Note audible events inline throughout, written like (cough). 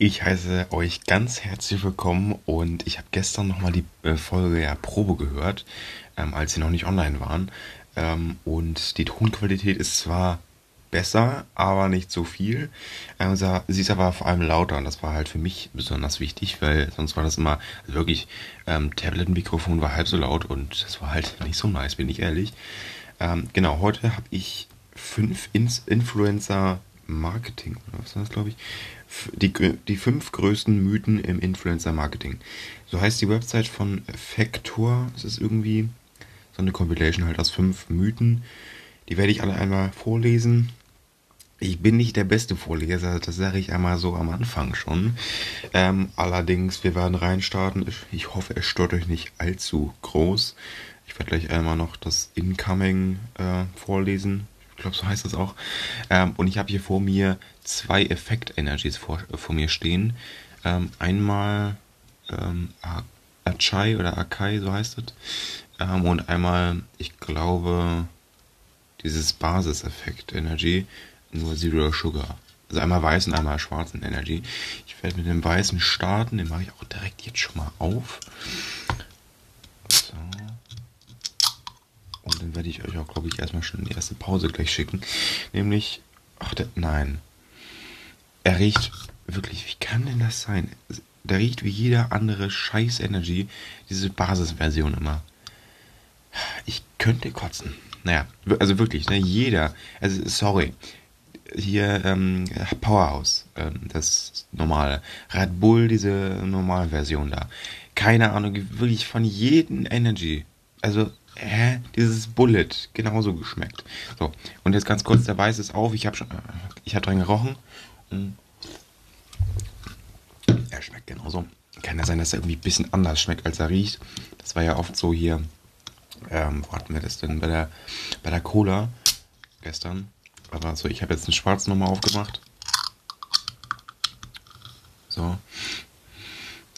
Ich heiße euch ganz herzlich willkommen und ich habe gestern nochmal die äh, Folge ja Probe gehört, ähm, als sie noch nicht online waren. Ähm, und die Tonqualität ist zwar besser, aber nicht so viel. Ähm, sie ist aber vor allem lauter und das war halt für mich besonders wichtig, weil sonst war das immer also wirklich, ähm, Tablet-Mikrofon war halb so laut und das war halt (laughs) nicht so nice, bin ich ehrlich. Ähm, genau, heute habe ich fünf Influencer Marketing, oder was war das, glaube ich? Die, die fünf größten Mythen im Influencer-Marketing. So heißt die Website von Factor. Es ist irgendwie so eine Compilation halt aus fünf Mythen. Die werde ich alle einmal vorlesen. Ich bin nicht der beste Vorleser, das sage ich einmal so am Anfang schon. Ähm, allerdings, wir werden reinstarten. Ich, hoffe, es stört euch nicht allzu groß. Ich werde gleich einmal noch das Incoming äh, vorlesen. Ich glaube, so heißt das auch. Ähm, und ich habe hier vor mir zwei Effekt-Energies vor, vor mir stehen. Ähm, einmal ähm, Achai oder Akai, so heißt es. Ähm, und einmal, ich glaube, dieses Basis-Effekt-Energy, nur Zero Sugar. Also einmal weiß und einmal schwarzen Energy. Ich werde mit dem weißen starten, den mache ich auch direkt jetzt schon mal auf. Und dann werde ich euch auch, glaube ich, erstmal schon die erste Pause gleich schicken. Nämlich, ach, der, nein. Er riecht wirklich, wie kann denn das sein? Der riecht wie jeder andere Scheiß Energy, diese Basisversion immer. Ich könnte kotzen. Naja, also wirklich, ne, jeder, also sorry, hier ähm, Powerhouse, ähm, das normale, Red Bull, diese normale Version da. Keine Ahnung, wirklich von jedem Energy. Also hä, dieses Bullet genauso geschmeckt. So, und jetzt ganz kurz, der Weiß ist auf, ich habe schon, ich habe dran gerochen. Hm. Er schmeckt genauso. Kann ja sein, dass er irgendwie ein bisschen anders schmeckt, als er riecht. Das war ja oft so hier, ähm, wo hatten wir das denn? Bei der, bei der Cola gestern. Aber so, ich habe jetzt einen schwarzen nochmal aufgemacht. So.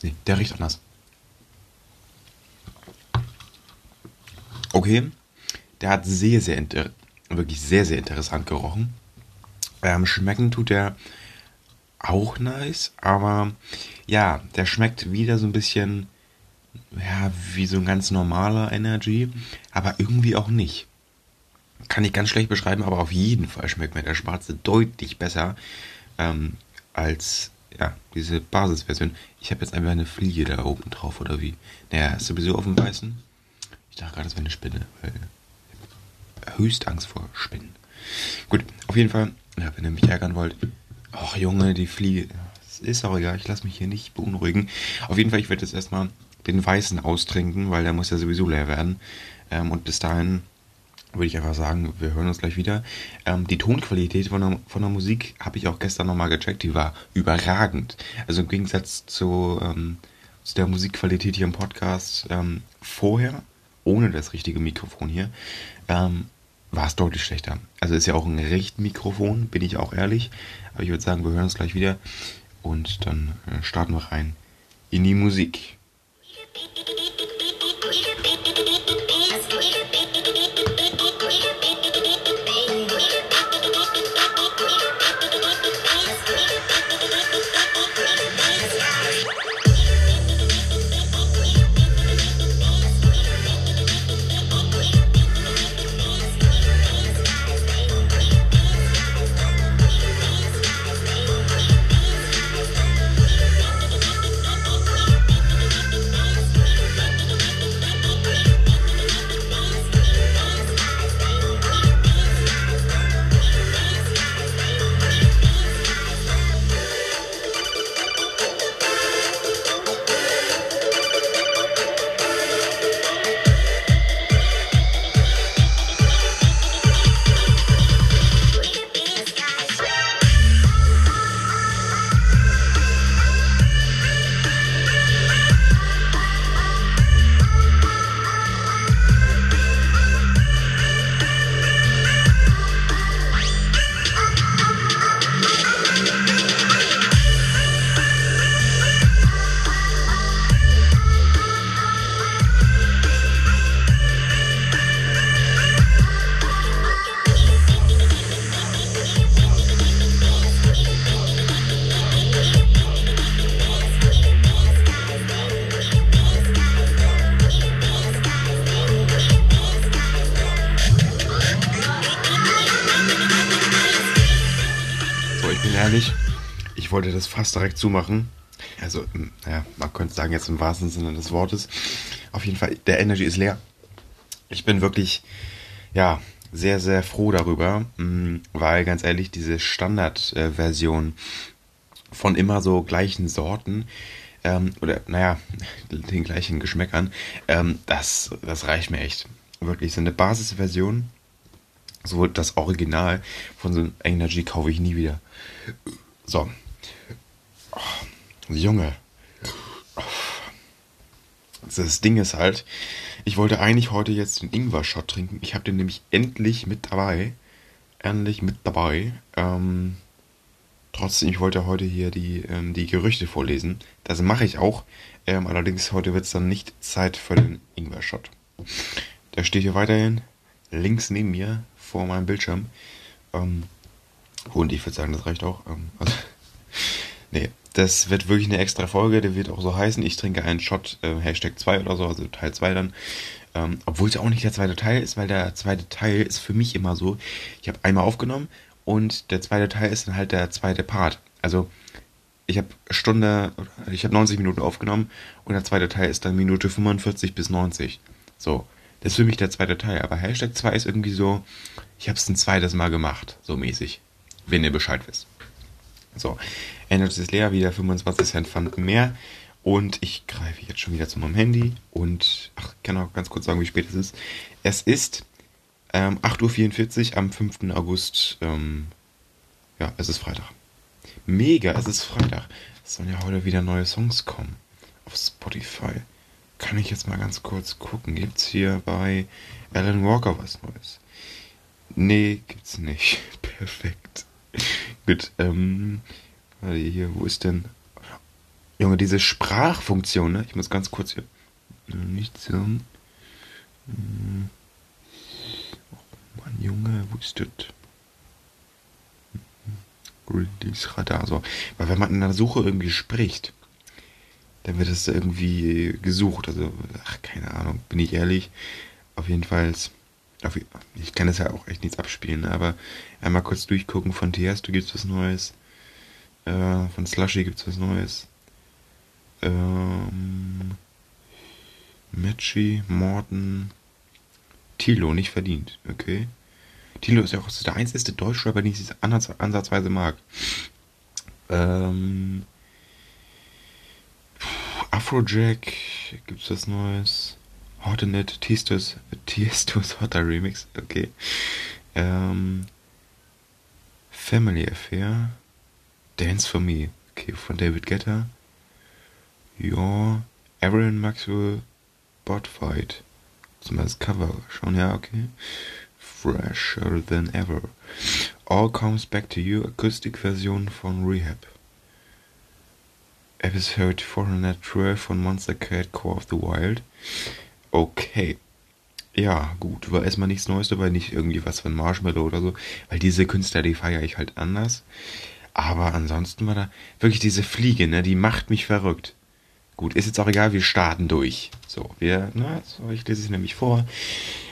Nee, der riecht anders. Okay, der hat sehr, sehr, wirklich sehr, sehr interessant gerochen. Ähm, schmecken tut er auch nice, aber ja, der schmeckt wieder so ein bisschen, ja, wie so ein ganz normaler Energy, aber irgendwie auch nicht. Kann ich ganz schlecht beschreiben, aber auf jeden Fall schmeckt mir der schwarze deutlich besser ähm, als ja, diese Basisversion. Ich habe jetzt einfach eine Fliege da oben drauf, oder wie? Naja, ist sowieso auf dem weißen. Dachte gerade, das wäre eine Spinne, weil höchst Angst vor Spinnen. Gut, auf jeden Fall, ja, wenn ihr mich ärgern wollt, ach Junge, die Fliege, ist auch egal, ich lasse mich hier nicht beunruhigen. Auf jeden Fall, ich werde jetzt erstmal den weißen austrinken, weil der muss ja sowieso leer werden. Ähm, und bis dahin würde ich einfach sagen, wir hören uns gleich wieder. Ähm, die Tonqualität von der, von der Musik habe ich auch gestern nochmal gecheckt, die war überragend. Also im Gegensatz zu, ähm, zu der Musikqualität hier im Podcast ähm, vorher ohne das richtige Mikrofon hier, ähm, war es deutlich schlechter. Also ist ja auch ein Richtmikrofon, bin ich auch ehrlich. Aber ich würde sagen, wir hören uns gleich wieder und dann äh, starten wir rein in die Musik. (laughs) fast direkt zumachen. Also, naja, man könnte sagen, jetzt im wahrsten Sinne des Wortes. Auf jeden Fall, der Energy ist leer. Ich bin wirklich, ja, sehr, sehr froh darüber, weil ganz ehrlich, diese Standardversion von immer so gleichen Sorten, ähm, oder naja, (laughs) den gleichen Geschmäckern, ähm, das, das reicht mir echt. Wirklich, so eine Basisversion, so das Original von so einem Energy kaufe ich nie wieder. So. Oh, Junge. Das Ding ist halt, ich wollte eigentlich heute jetzt den Ingwer-Shot trinken. Ich habe den nämlich endlich mit dabei. Endlich mit dabei. Ähm, trotzdem, ich wollte heute hier die, ähm, die Gerüchte vorlesen. Das mache ich auch. Ähm, allerdings heute wird es dann nicht Zeit für den Ingwer-Shot. Der steht hier weiterhin links neben mir vor meinem Bildschirm. Ähm, und ich würde sagen, das reicht auch. Ähm, also, (laughs) nee, das wird wirklich eine extra Folge, der wird auch so heißen. Ich trinke einen Shot, äh, Hashtag 2 oder so, also Teil 2 dann. Ähm, Obwohl es ja auch nicht der zweite Teil ist, weil der zweite Teil ist für mich immer so, ich habe einmal aufgenommen und der zweite Teil ist dann halt der zweite Part. Also ich habe Stunde, ich habe 90 Minuten aufgenommen und der zweite Teil ist dann Minute 45 bis 90. So, das ist für mich der zweite Teil. Aber Hashtag 2 ist irgendwie so, ich habe es ein zweites Mal gemacht, so mäßig. Wenn ihr Bescheid wisst. So, Energy ist leer, wieder 25 Cent Pfand mehr. Und ich greife jetzt schon wieder zu meinem Handy. Und, ach, ich kann auch ganz kurz sagen, wie spät es ist. Es ist ähm, 8.44 Uhr am 5. August. Ähm, ja, es ist Freitag. Mega, es ist Freitag. Es sollen ja heute wieder neue Songs kommen. Auf Spotify. Kann ich jetzt mal ganz kurz gucken. Gibt's hier bei Alan Walker was Neues? Nee, gibt's nicht. (laughs) Perfekt. Gut, ähm, hier, wo ist denn? Junge, diese Sprachfunktion, ne? Ich muss ganz kurz hier. Nicht so. Hm. Oh Mann, Junge, wo ist das? Release Radar, so. Weil wenn man in der Suche irgendwie spricht, dann wird das irgendwie gesucht. Also, ach, keine Ahnung, bin ich ehrlich. Auf jeden Fall ich kann es ja auch echt nichts abspielen, aber einmal kurz durchgucken. Von Tiesto gibt es was Neues. Äh, von Slushy gibt es was Neues. Ähm, Matchy, Morton, Tilo, nicht verdient, okay. Tilo ist ja auch der einzige Deutschrapper, den ich ansatz, ansatzweise mag. Ähm, Afrojack, gibt's was Neues? Hortenet, Tiestos, Tiestos (laughs) Hotter Remix, okay. Ähm, Family Affair, Dance for Me, okay, von David Guetta. Ja, Aaron Maxwell, Botfight. Zum das Cover schon, ja, okay. Fresher than ever. All Comes Back to You, Akustikversion von Rehab. Episode 412 von Monster Cat Core of the Wild. Okay. Ja, gut. War erstmal nichts Neues dabei, nicht irgendwie was von Marshmallow oder so, weil diese Künstler, die feiere ich halt anders. Aber ansonsten war da wirklich diese Fliege, ne, die macht mich verrückt. Gut, ist jetzt auch egal, wir starten durch. So, wir, na, so, ich lese es nämlich vor.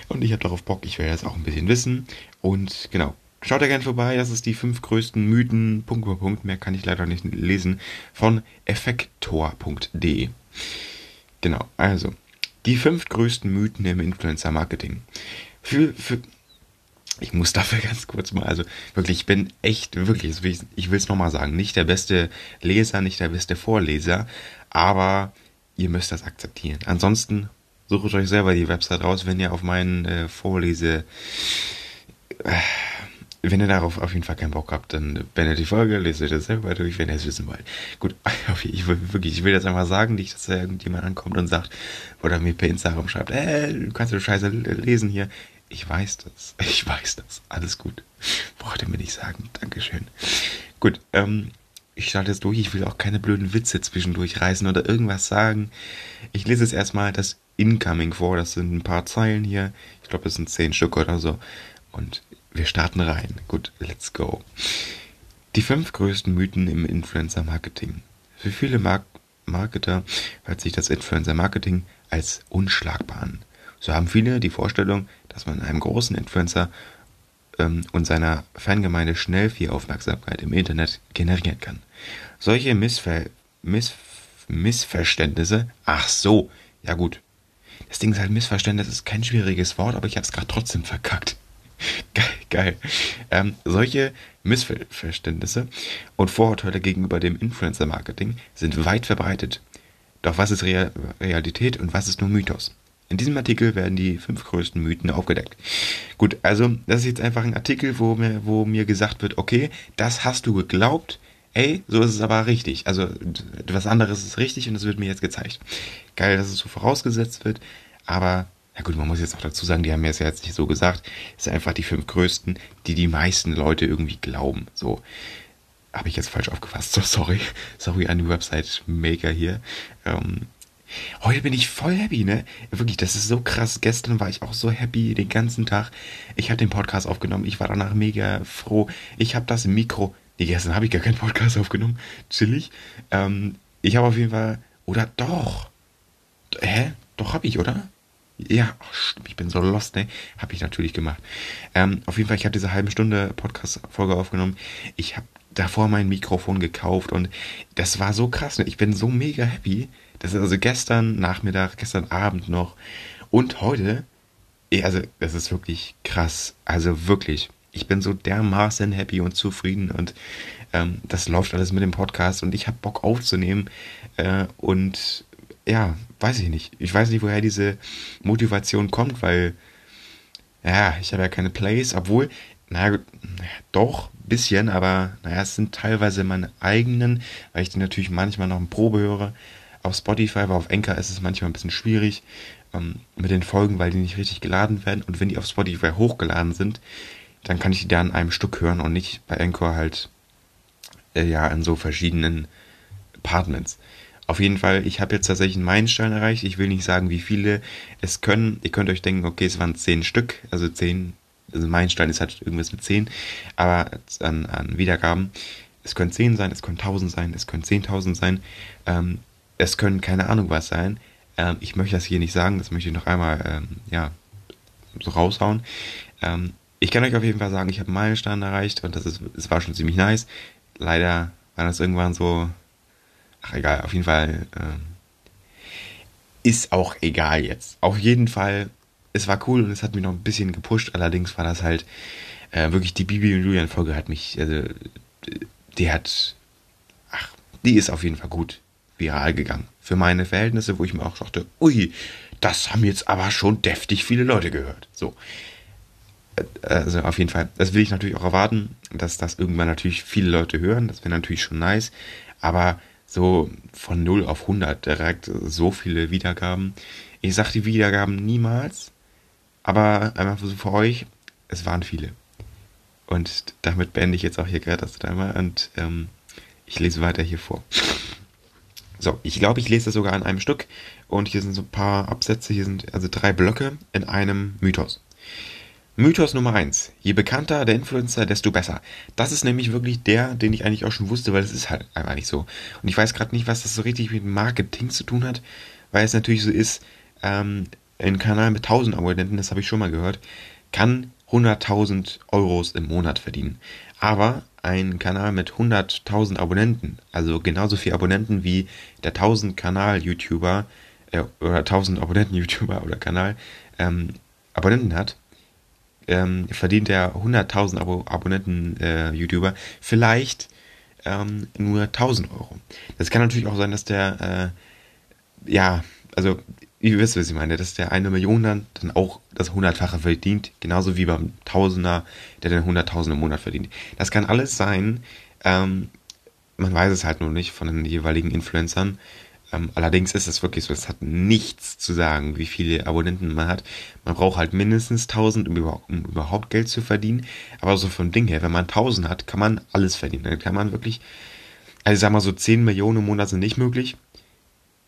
Und ich habe darauf Bock, ich will jetzt auch ein bisschen wissen. Und genau, schaut da gerne vorbei, das ist die fünf größten Mythen, Punkt für Punkt, mehr kann ich leider nicht lesen, von effektor.de. Genau, also, die fünf größten Mythen im Influencer-Marketing. Für, für, ich muss dafür (laughs) ganz kurz mal, also wirklich, ich bin echt, wirklich, ich will es nochmal sagen, nicht der beste Leser, nicht der beste Vorleser, aber ihr müsst das akzeptieren. Ansonsten sucht euch selber die Website raus, wenn ihr auf meinen äh, Vorlese, äh, wenn ihr darauf auf jeden Fall keinen Bock habt, dann beendet die Folge, lest euch das selber durch, wenn ihr es wissen wollt. Gut, (laughs) ich will wirklich, ich will jetzt einmal sagen, nicht, dass da irgendjemand ankommt und sagt, oder mir per Instagram schreibt, äh, du kannst du Scheiße lesen hier. Ich weiß das, (laughs) ich weiß das, alles gut. Braucht ihr mir nicht sagen, Dankeschön. Gut, ähm, ich starte jetzt durch, ich will auch keine blöden Witze zwischendurch reißen oder irgendwas sagen. Ich lese jetzt erstmal das Incoming vor, das sind ein paar Zeilen hier. Ich glaube, es sind zehn Stück oder so. Und wir starten rein. Gut, let's go. Die fünf größten Mythen im Influencer-Marketing. Für viele Mark Marketer hört sich das Influencer-Marketing als unschlagbar an. So haben viele die Vorstellung, dass man einem großen Influencer ähm, und seiner Fangemeinde schnell viel Aufmerksamkeit im Internet generieren kann. Solche Missver Miss Missverständnisse, ach so, ja gut. Das Ding ist halt Missverständnis, ist kein schwieriges Wort, aber ich habe es gerade trotzdem verkackt. (laughs) geil, geil. Ähm, solche Missverständnisse und Vorurteile gegenüber dem Influencer-Marketing sind weit verbreitet. Doch was ist Real Realität und was ist nur Mythos? In diesem Artikel werden die fünf größten Mythen aufgedeckt. Gut, also das ist jetzt einfach ein Artikel, wo mir, wo mir gesagt wird, okay, das hast du geglaubt, ey, so ist es aber richtig. Also was anderes ist richtig und das wird mir jetzt gezeigt. Geil, dass es so vorausgesetzt wird, aber ja gut, man muss jetzt auch dazu sagen, die haben mir es ja jetzt nicht so gesagt. Es sind einfach die fünf größten, die die meisten Leute irgendwie glauben. So habe ich jetzt falsch aufgefasst. So sorry, sorry an die Website Maker hier. Ähm, Heute bin ich voll happy, ne? Wirklich, das ist so krass. Gestern war ich auch so happy den ganzen Tag. Ich habe den Podcast aufgenommen. Ich war danach mega froh. Ich habe das Mikro. Nee, gestern habe ich gar keinen Podcast aufgenommen. Chillig. Ähm, ich habe auf jeden Fall. Oder doch. Hä? Doch habe ich, oder? Ja, oh, ich bin so lost, ne? Habe ich natürlich gemacht. Ähm, auf jeden Fall, ich habe diese halbe Stunde Podcast-Folge aufgenommen. Ich habe davor mein Mikrofon gekauft und das war so krass. Ne? Ich bin so mega happy. Das ist also gestern Nachmittag, gestern Abend noch und heute. Also, das ist wirklich krass. Also wirklich. Ich bin so dermaßen happy und zufrieden und ähm, das läuft alles mit dem Podcast und ich habe Bock aufzunehmen. Äh, und ja, weiß ich nicht. Ich weiß nicht, woher diese Motivation kommt, weil ja, ich habe ja keine Plays, obwohl, naja, doch, bisschen, aber naja, es sind teilweise meine eigenen, weil ich die natürlich manchmal noch in Probe höre auf Spotify, aber auf Anchor ist es manchmal ein bisschen schwierig ähm, mit den Folgen, weil die nicht richtig geladen werden. Und wenn die auf Spotify hochgeladen sind, dann kann ich die da in einem Stück hören und nicht bei Anchor halt äh, ja in so verschiedenen Apartments. Auf jeden Fall, ich habe jetzt tatsächlich einen Meilenstein erreicht. Ich will nicht sagen, wie viele es können. Ihr könnt euch denken, okay, es waren zehn Stück, also zehn, also Meilenstein ist halt irgendwas mit zehn, aber an, an Wiedergaben. Es können zehn sein, es können tausend sein, es können zehntausend sein. Ähm, es können keine Ahnung was sein. Ähm, ich möchte das hier nicht sagen, das möchte ich noch einmal ähm, ja, so raushauen. Ähm, ich kann euch auf jeden Fall sagen, ich habe Meilenstein erreicht und das, ist, das war schon ziemlich nice. Leider war das irgendwann so. Ach egal, auf jeden Fall. Ähm, ist auch egal jetzt. Auf jeden Fall, es war cool und es hat mich noch ein bisschen gepusht. Allerdings war das halt äh, wirklich die Bibi und Julian Folge hat mich, also die hat, ach, die ist auf jeden Fall gut viral gegangen. Für meine Verhältnisse, wo ich mir auch dachte, ui, das haben jetzt aber schon deftig viele Leute gehört. So. Also auf jeden Fall. Das will ich natürlich auch erwarten, dass das irgendwann natürlich viele Leute hören. Das wäre natürlich schon nice. Aber so von 0 auf 100 direkt so viele Wiedergaben. Ich sage die Wiedergaben niemals. Aber einfach so für euch, es waren viele. Und damit beende ich jetzt auch hier gerade das Timer und ähm, ich lese weiter hier vor. So, ich glaube, ich lese das sogar in einem Stück. Und hier sind so ein paar Absätze, hier sind also drei Blöcke in einem Mythos. Mythos Nummer eins: Je bekannter der Influencer, desto besser. Das ist nämlich wirklich der, den ich eigentlich auch schon wusste, weil es ist halt einfach nicht so. Und ich weiß gerade nicht, was das so richtig mit Marketing zu tun hat, weil es natürlich so ist, ähm, ein Kanal mit 1000 Abonnenten, das habe ich schon mal gehört, kann 100.000 Euros im Monat verdienen. Aber ein Kanal mit 100.000 Abonnenten, also genauso viele Abonnenten wie der 1000 Kanal-YouTuber äh, oder 1000 Abonnenten-YouTuber oder Kanal ähm, Abonnenten hat, ähm, verdient der 100.000 Abo Abonnenten-YouTuber äh, vielleicht ähm, nur 1000 Euro. Das kann natürlich auch sein, dass der, äh, ja, also ihr wisst, was ich meine, dass der eine Million dann, dann auch das Hundertfache verdient, genauso wie beim Tausender, der den Hunderttausend im Monat verdient. Das kann alles sein, ähm, man weiß es halt nur nicht von den jeweiligen Influencern. Ähm, allerdings ist es wirklich so, es hat nichts zu sagen, wie viele Abonnenten man hat. Man braucht halt mindestens 1000, um, über, um überhaupt Geld zu verdienen. Aber so vom Ding her, wenn man 1000 hat, kann man alles verdienen. Dann kann man wirklich, also ich sag mal so 10 Millionen im Monat sind nicht möglich.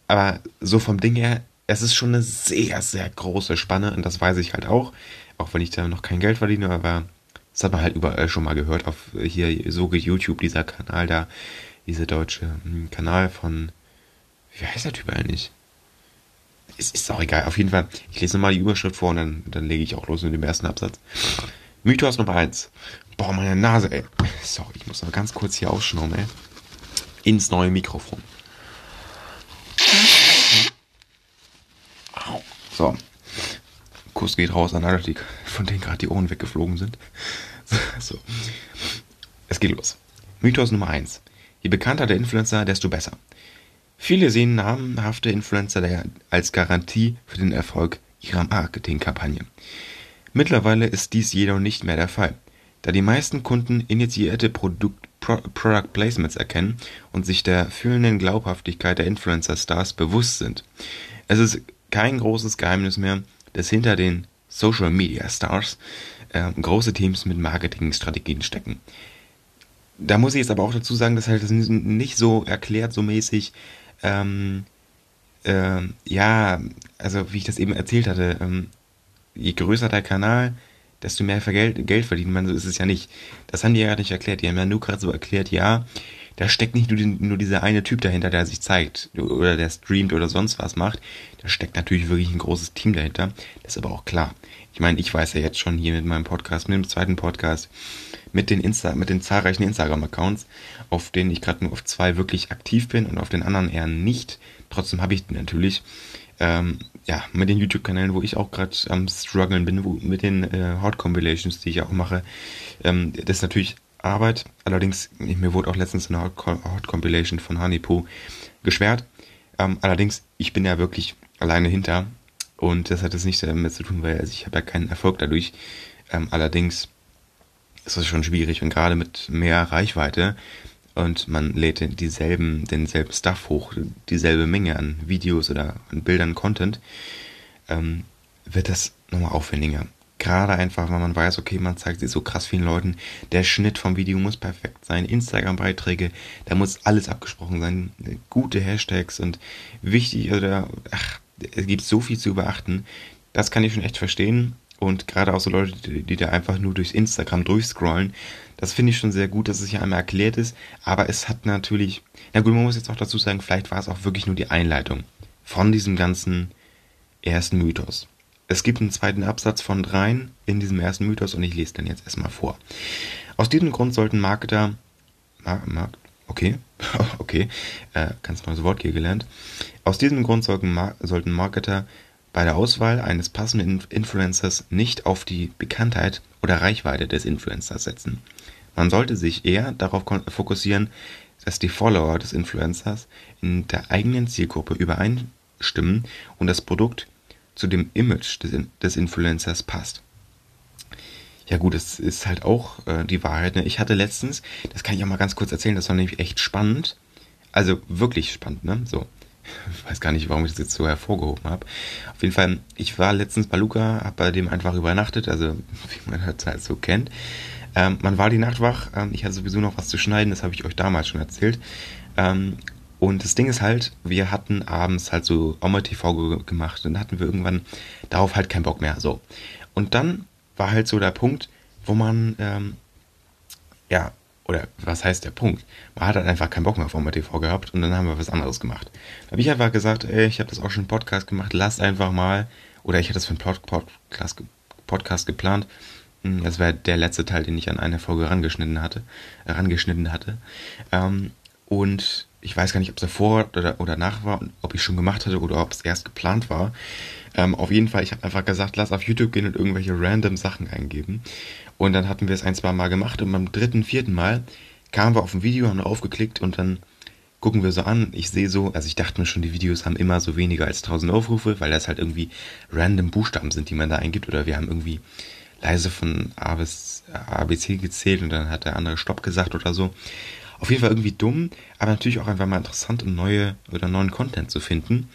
Aber so vom Ding her es ist schon eine sehr, sehr große Spanne und das weiß ich halt auch, auch wenn ich da noch kein Geld verdiene, aber das hat man halt überall schon mal gehört, auf hier so YouTube, dieser Kanal da, dieser deutsche hm, Kanal von, wie heißt der Typ eigentlich? Es ist auch egal, auf jeden Fall, ich lese nochmal die Überschrift vor und dann, dann lege ich auch los mit dem ersten Absatz. Mythos Nummer 1. Boah, meine Nase, ey. Sorry, ich muss noch ganz kurz hier ausschnauben, ey. Ins neue Mikrofon. So. Kuss geht raus an alle, von denen gerade die Ohren weggeflogen sind. (laughs) So. Es geht los. Mythos Nummer 1. Je bekannter der Influencer, desto besser. Viele sehen namhafte Influencer als Garantie für den Erfolg ihrer Marketingkampagne. Mittlerweile ist dies jedoch nicht mehr der Fall, da die meisten Kunden initiierte Produkt, Pro, Product Placements erkennen und sich der fühlenden Glaubhaftigkeit der Influencer-Stars bewusst sind. Es ist kein großes Geheimnis mehr, dass hinter den Social Media Stars äh, große Teams mit Marketingstrategien stecken. Da muss ich jetzt aber auch dazu sagen, dass halt das nicht so erklärt, so mäßig, ähm, äh, ja, also wie ich das eben erzählt hatte, ähm, je größer der Kanal, desto mehr Geld, Geld verdienen man, so ist es ja nicht. Das haben die ja gerade nicht erklärt. Die haben ja nur gerade so erklärt, ja, da steckt nicht nur, die, nur dieser eine Typ dahinter, der sich zeigt oder der streamt oder sonst was macht. Da steckt natürlich wirklich ein großes Team dahinter. Das ist aber auch klar. Ich meine, ich weiß ja jetzt schon hier mit meinem Podcast, mit dem zweiten Podcast, mit den Insta, mit den zahlreichen Instagram-Accounts, auf denen ich gerade nur auf zwei wirklich aktiv bin und auf den anderen eher nicht. Trotzdem habe ich natürlich ähm, ja mit den YouTube-Kanälen, wo ich auch gerade am struggeln bin, wo, mit den äh, Hot Compilations, die ich auch mache. Ähm, das ist natürlich Arbeit. Allerdings mir wurde auch letztens eine Hot, Compilation von Honeypoo gesperrt. Ähm, allerdings ich bin ja wirklich alleine hinter und das hat jetzt nichts damit zu tun, weil also ich habe ja keinen Erfolg dadurch. Ähm, allerdings ist es schon schwierig und gerade mit mehr Reichweite und man lädt dieselben, denselben Stuff hoch, dieselbe Menge an Videos oder an Bildern, Content, ähm, wird das nochmal aufwendiger. Gerade einfach, weil man weiß, okay, man zeigt sich so krass vielen Leuten, der Schnitt vom Video muss perfekt sein, Instagram-Beiträge, da muss alles abgesprochen sein, gute Hashtags und wichtig, oder, ach, es gibt so viel zu beachten. Das kann ich schon echt verstehen. Und gerade auch so Leute, die, die da einfach nur durchs Instagram durchscrollen, das finde ich schon sehr gut, dass es hier einmal erklärt ist. Aber es hat natürlich, na gut, man muss jetzt auch dazu sagen, vielleicht war es auch wirklich nur die Einleitung von diesem ganzen ersten Mythos. Es gibt einen zweiten Absatz von dreien in diesem ersten Mythos und ich lese den jetzt erstmal vor. Aus diesem Grund sollten Marketer, Mar Markt, okay, (laughs) okay, äh, ganz neues Wort hier gelernt. Aus diesem Grund sollten, Mar sollten Marketer bei der Auswahl eines passenden Influencers nicht auf die Bekanntheit oder Reichweite des Influencers setzen. Man sollte sich eher darauf fokussieren, dass die Follower des Influencers in der eigenen Zielgruppe übereinstimmen und das Produkt zu dem Image des, des Influencers passt. Ja gut, das ist halt auch äh, die Wahrheit. Ne? Ich hatte letztens, das kann ich auch mal ganz kurz erzählen, das war nämlich echt spannend. Also wirklich spannend, ne? So. Ich weiß gar nicht, warum ich das jetzt so hervorgehoben habe. Auf jeden Fall, ich war letztens bei Luca, habe bei dem einfach übernachtet, also (laughs) wie man das halt so kennt. Ähm, man war die Nacht wach, ähm, ich hatte sowieso noch was zu schneiden, das habe ich euch damals schon erzählt. Ähm, und das Ding ist halt, wir hatten abends halt so Oma TV gemacht und hatten wir irgendwann darauf halt keinen Bock mehr. So. Und dann war halt so der Punkt, wo man ähm, ja oder was heißt der Punkt? Man hat halt einfach keinen Bock mehr auf Oma TV gehabt und dann haben wir was anderes gemacht. Da habe ich einfach gesagt, ey, ich habe das auch schon Podcast gemacht, lasst einfach mal, oder ich hatte das für einen Podcast, Podcast geplant. Hm, das wäre der letzte Teil, den ich an eine Folge rangeschnitten hatte. Äh, rangeschnitten hatte. Ähm, und ich weiß gar nicht, ob es davor oder, oder nach war, ob ich schon gemacht hatte oder ob es erst geplant war. Ähm, auf jeden Fall, ich habe einfach gesagt, lass auf YouTube gehen und irgendwelche random Sachen eingeben. Und dann hatten wir es ein, zwei Mal gemacht und beim dritten, vierten Mal kamen wir auf ein Video, haben drauf geklickt und dann gucken wir so an. Ich sehe so, also ich dachte mir schon, die Videos haben immer so weniger als 1000 Aufrufe, weil das halt irgendwie random Buchstaben sind, die man da eingibt. Oder wir haben irgendwie leise von A bis ABC gezählt und dann hat der andere Stopp gesagt oder so. Auf jeden Fall irgendwie dumm, aber natürlich auch einfach mal interessant, um neue oder neuen Content zu finden.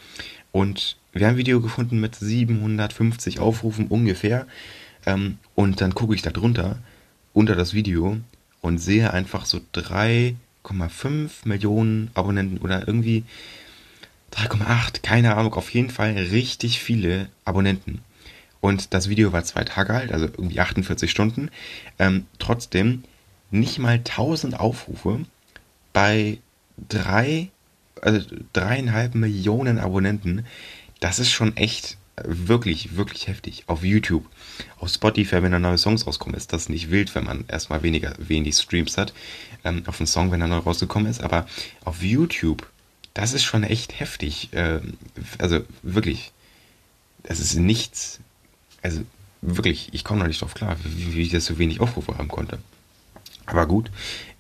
Und wir haben ein Video gefunden mit 750 Aufrufen ungefähr. Ähm, und dann gucke ich da drunter, unter das Video und sehe einfach so 3,5 Millionen Abonnenten oder irgendwie 3,8, keine Ahnung, auf jeden Fall richtig viele Abonnenten. Und das Video war zwei Tage alt, also irgendwie 48 Stunden. Ähm, trotzdem nicht mal 1000 Aufrufe bei drei, also dreieinhalb Millionen Abonnenten. Das ist schon echt wirklich, wirklich heftig. Auf YouTube, auf Spotify, wenn da neue Songs rauskommen, ist das nicht wild, wenn man erstmal weniger, wenig Streams hat. Ähm, auf einen Song, wenn er neu rausgekommen ist. Aber auf YouTube, das ist schon echt heftig. Ähm, also wirklich, das ist nichts. Also wirklich, ich komme noch nicht drauf klar, wie, wie ich das so wenig Aufrufe haben konnte. Aber gut,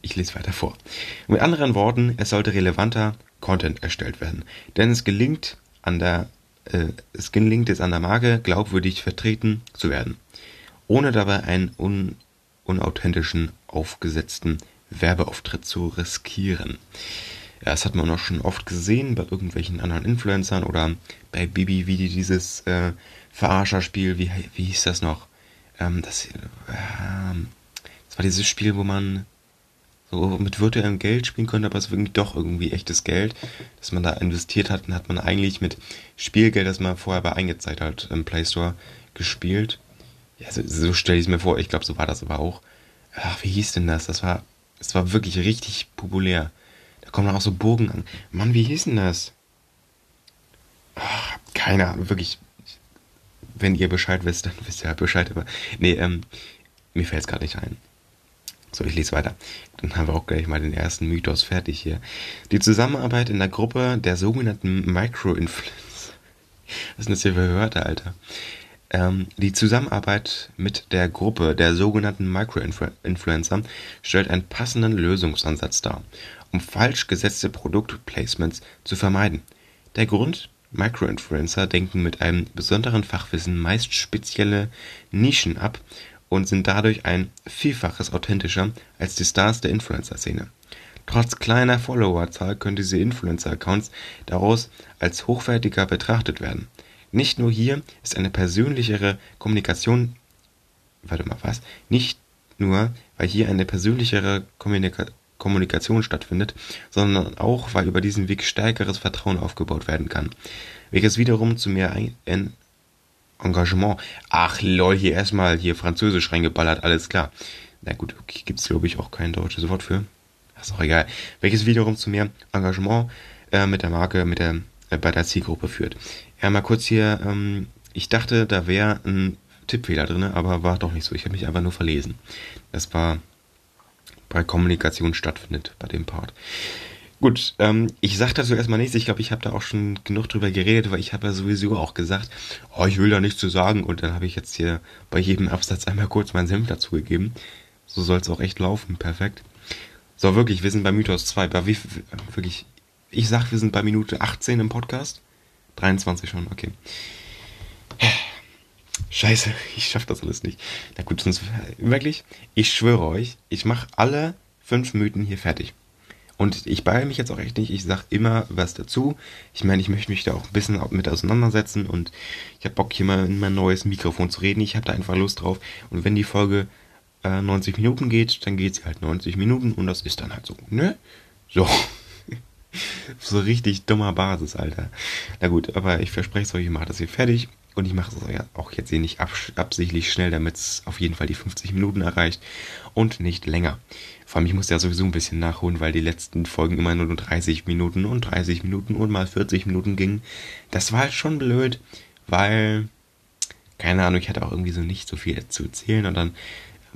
ich lese weiter vor. Mit anderen Worten, es sollte relevanter Content erstellt werden. Denn es gelingt an der äh, es gelingt es an der Marke, glaubwürdig vertreten zu werden, ohne dabei einen un unauthentischen, aufgesetzten Werbeauftritt zu riskieren. Ja, das hat man auch schon oft gesehen bei irgendwelchen anderen Influencern oder bei Bibi, wie die dieses äh, Verarscherspiel, wie, wie hieß das noch? Ähm, das, äh, das war dieses Spiel, wo man so mit virtuellem Geld spielen konnte, aber es war doch irgendwie echtes Geld, das man da investiert hat. Und hat man eigentlich mit Spielgeld, das man vorher bei eingezahlt hat im Play Store, gespielt. Ja, so, so stelle ich es mir vor. Ich glaube, so war das aber auch. Ach, wie hieß denn das? Das war, das war wirklich richtig populär. Da kommen auch so Bogen an. Mann, wie hieß denn das? Ach, keine Ahnung, wirklich. Wenn ihr Bescheid wisst, dann wisst ihr halt Bescheid. Aber nee, ähm, mir fällt es gerade nicht ein. So, ich lese weiter. Dann haben wir auch gleich mal den ersten Mythos fertig hier. Die Zusammenarbeit in der Gruppe der sogenannten Micro-Influencer. Was denn das hier für Wörter, Alter? Ähm, die Zusammenarbeit mit der Gruppe der sogenannten Micro-Influencer stellt einen passenden Lösungsansatz dar, um falsch gesetzte Produktplacements zu vermeiden. Der Grund? Micro-Influencer denken mit einem besonderen Fachwissen meist spezielle Nischen ab und sind dadurch ein Vielfaches authentischer als die Stars der Influencer-Szene. Trotz kleiner Followerzahl können diese Influencer-Accounts daraus als hochwertiger betrachtet werden. Nicht nur hier ist eine persönlichere Kommunikation warte mal, was? Nicht nur, weil hier eine persönlichere Kommunika Kommunikation stattfindet, sondern auch, weil über diesen Weg stärkeres Vertrauen aufgebaut werden kann, welches wiederum zu mehr Engagement. Ach lol, hier erstmal hier Französisch reingeballert, alles klar. Na gut, okay, gibt's glaube ich auch kein deutsches Wort für. Ist auch egal. Welches wiederum zu mehr Engagement äh, mit der Marke, mit der äh, bei der Zielgruppe führt. Ja, mal kurz hier, ähm, ich dachte, da wäre ein Tippfehler drin, aber war doch nicht so. Ich habe mich einfach nur verlesen. Das war bei Kommunikation stattfindet, bei dem Part. Gut, ähm, ich sag dazu erstmal nichts. Ich glaube, ich habe da auch schon genug drüber geredet, weil ich habe ja sowieso auch gesagt, oh, ich will da nichts zu sagen. Und dann habe ich jetzt hier bei jedem Absatz einmal kurz meinen Senf dazugegeben. So soll es auch echt laufen. Perfekt. So, wirklich, wir sind bei Mythos 2. Bei wie, wirklich, ich sag, wir sind bei Minute 18 im Podcast. 23 schon, okay. Scheiße, ich schaff das alles nicht. Na gut, sonst wirklich, ich schwöre euch, ich mache alle fünf Mythen hier fertig. Und ich beeile mich jetzt auch echt nicht. Ich sag immer was dazu. Ich meine, ich möchte mich da auch ein bisschen mit auseinandersetzen und ich habe Bock, hier mal in mein neues Mikrofon zu reden. Ich habe da einfach Lust drauf. Und wenn die Folge äh, 90 Minuten geht, dann geht sie halt 90 Minuten und das ist dann halt so, ne? So. (laughs) so richtig dummer Basis, Alter. Na gut, aber ich verspreche es euch, ich mache das hier fertig. Und ich mache es auch jetzt hier nicht absichtlich schnell, damit es auf jeden Fall die 50 Minuten erreicht und nicht länger. Vor allem, ich musste ja sowieso ein bisschen nachholen, weil die letzten Folgen immer nur 30 Minuten und 30 Minuten und mal 40 Minuten gingen. Das war halt schon blöd, weil, keine Ahnung, ich hatte auch irgendwie so nicht so viel zu erzählen und dann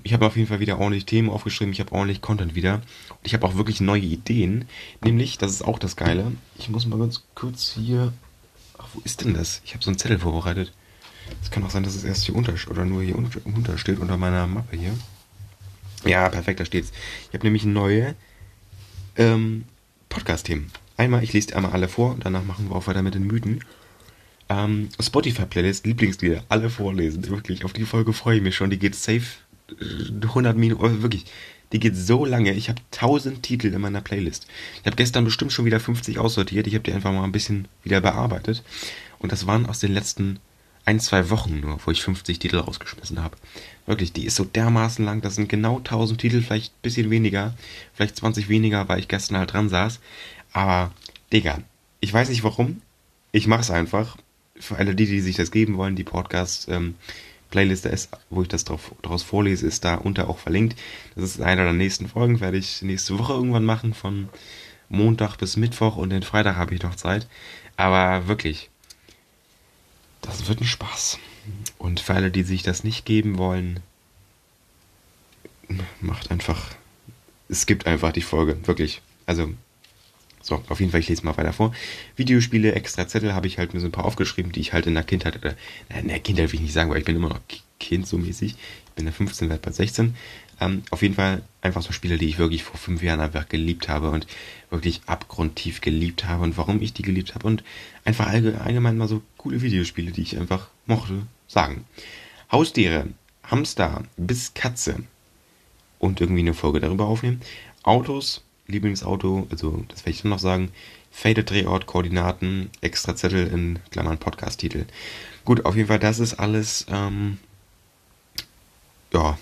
ich habe auf jeden Fall wieder ordentlich Themen aufgeschrieben, ich habe ordentlich Content wieder. Und ich habe auch wirklich neue Ideen. Nämlich, das ist auch das Geile. Ich muss mal ganz kurz hier Ach, wo ist denn das? Ich habe so einen Zettel vorbereitet. Es kann auch sein, dass es erst hier unter oder nur hier unter steht, unter meiner Mappe hier. Ja, perfekt, da steht's. Ich habe nämlich neue ähm, Podcast-Themen. Einmal, ich lese einmal alle vor, danach machen wir auch weiter mit den Mythen. Ähm, Spotify-Playlist, Lieblingslieder, alle vorlesen. Wirklich, auf die Folge freue ich mich schon. Die geht safe 100 äh, Minuten, oh, wirklich. Die geht so lange. Ich habe 1000 Titel in meiner Playlist. Ich habe gestern bestimmt schon wieder 50 aussortiert. Ich habe die einfach mal ein bisschen wieder bearbeitet. Und das waren aus den letzten ein, zwei Wochen nur, wo ich 50 Titel rausgeschmissen habe. Wirklich, die ist so dermaßen lang. Das sind genau 1000 Titel, vielleicht ein bisschen weniger. Vielleicht 20 weniger, weil ich gestern halt dran saß. Aber, Digga, ich weiß nicht warum. Ich mache es einfach. Für alle die, die sich das geben wollen, die Podcasts ähm, Playlist ist, wo ich das drauf, daraus vorlese, ist da unter auch verlinkt. Das ist einer der nächsten Folgen, werde ich nächste Woche irgendwann machen, von Montag bis Mittwoch und den Freitag habe ich noch Zeit. Aber wirklich, das wird ein Spaß. Und für alle, die sich das nicht geben wollen, macht einfach, es gibt einfach die Folge, wirklich. Also, so, auf jeden Fall, ich lese mal weiter vor. Videospiele, extra Zettel habe ich halt mir so ein paar aufgeschrieben, die ich halt in der Kindheit, oder, in der Kindheit will ich nicht sagen, weil ich bin immer noch Kind so mäßig. Ich bin der 15, werde bei 16. Ähm, auf jeden Fall einfach so Spiele, die ich wirklich vor fünf Jahren einfach geliebt habe und wirklich abgrundtief geliebt habe und warum ich die geliebt habe und einfach allgemein mal so coole Videospiele, die ich einfach mochte, sagen. Haustiere, Hamster bis Katze und irgendwie eine Folge darüber aufnehmen. Autos, Lieblingsauto, also das werde ich dann noch sagen. Faded Drehort, Koordinaten, extra Zettel in Klammern Podcast-Titel. Gut, auf jeden Fall, das ist alles, ähm, ja,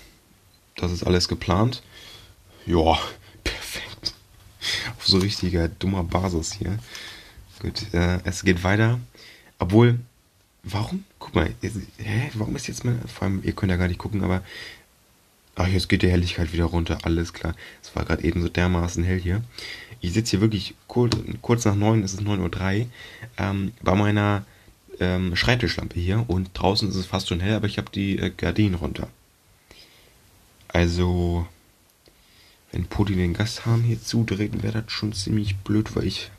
das ist alles geplant. Ja, (laughs) perfekt. Auf so richtiger dummer Basis hier. Gut, äh, es geht weiter. Obwohl, warum? Guck mal, hä? Warum ist jetzt mal, vor allem, ihr könnt ja gar nicht gucken, aber Ach, jetzt geht die Helligkeit wieder runter, alles klar. Es war gerade eben so dermaßen hell hier. Ich sitze hier wirklich kurz, kurz nach neun, es ist 9.03 Uhr, ähm, bei meiner ähm, Schreibtischlampe hier und draußen ist es fast schon hell, aber ich habe die äh, Gardinen runter. Also, wenn Putin den Gasthahn hier zudreht, wäre das schon ziemlich blöd, weil ich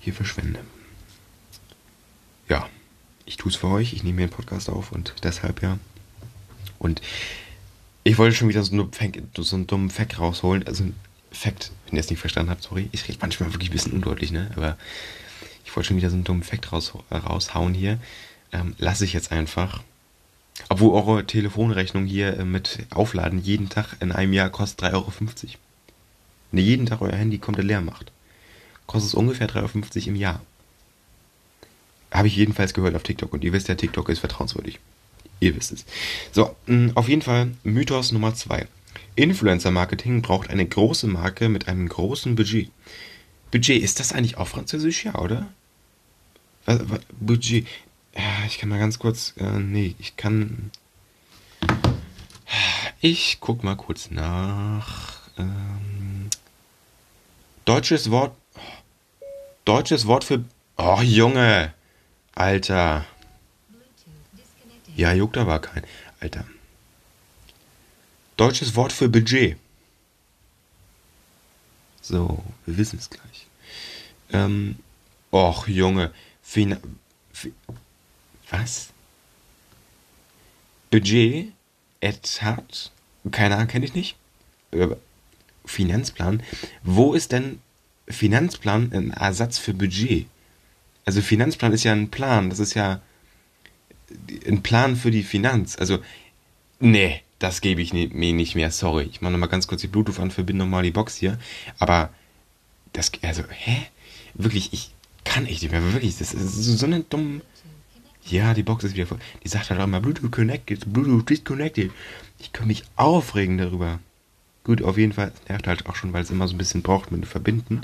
hier verschwende. Ja, ich tue es für euch, ich nehme mir einen Podcast auf und deshalb ja. Und ich wollte schon wieder so, eine Fact, so einen dummen Fact rausholen. Also ein Fact, wenn ihr es nicht verstanden habt, sorry. Ich rede manchmal wirklich ein bisschen undeutlich, ne? Aber ich wollte schon wieder so einen dummen Fact raus, raushauen hier. Ähm, lasse ich jetzt einfach. Obwohl eure Telefonrechnung hier äh, mit Aufladen jeden Tag in einem Jahr kostet 3,50 Euro. Wenn ihr jeden Tag euer Handy komplett leer macht, kostet es ungefähr 3,50 Euro im Jahr. Habe ich jedenfalls gehört auf TikTok und ihr wisst ja, TikTok ist vertrauenswürdig. Ihr wisst es. So, mm, auf jeden Fall Mythos Nummer zwei. Influencer-Marketing braucht eine große Marke mit einem großen Budget. Budget, ist das eigentlich auch französisch, ja, oder? Was, was, Budget. Ich kann mal ganz kurz. Äh, nee, ich kann. Ich guck mal kurz nach. Ähm, deutsches Wort. Deutsches Wort für. Oh, Junge! Alter. Ja, juckt aber kein. Alter. Deutsches Wort für Budget. So, wir wissen es gleich. Ähm, och, Junge. Fin was? Budget, Etat, keine Ahnung, kenne ich nicht. Finanzplan. Wo ist denn Finanzplan ein Ersatz für Budget? Also Finanzplan ist ja ein Plan, das ist ja ein Plan für die Finanz. Also, nee, das gebe ich mir nicht mehr. Sorry. Ich mache nochmal ganz kurz die Bluetooth an, verbinde nochmal die Box hier. Aber das, also, hä? Wirklich, ich kann echt nicht mehr. Wirklich, das ist so eine dumme. Ja, die Box ist wieder voll. Die sagt halt auch immer Bluetooth connected, Bluetooth disconnected. Ich kann mich aufregen darüber. Gut, auf jeden Fall nervt halt auch schon, weil es immer so ein bisschen braucht mit dem Verbinden.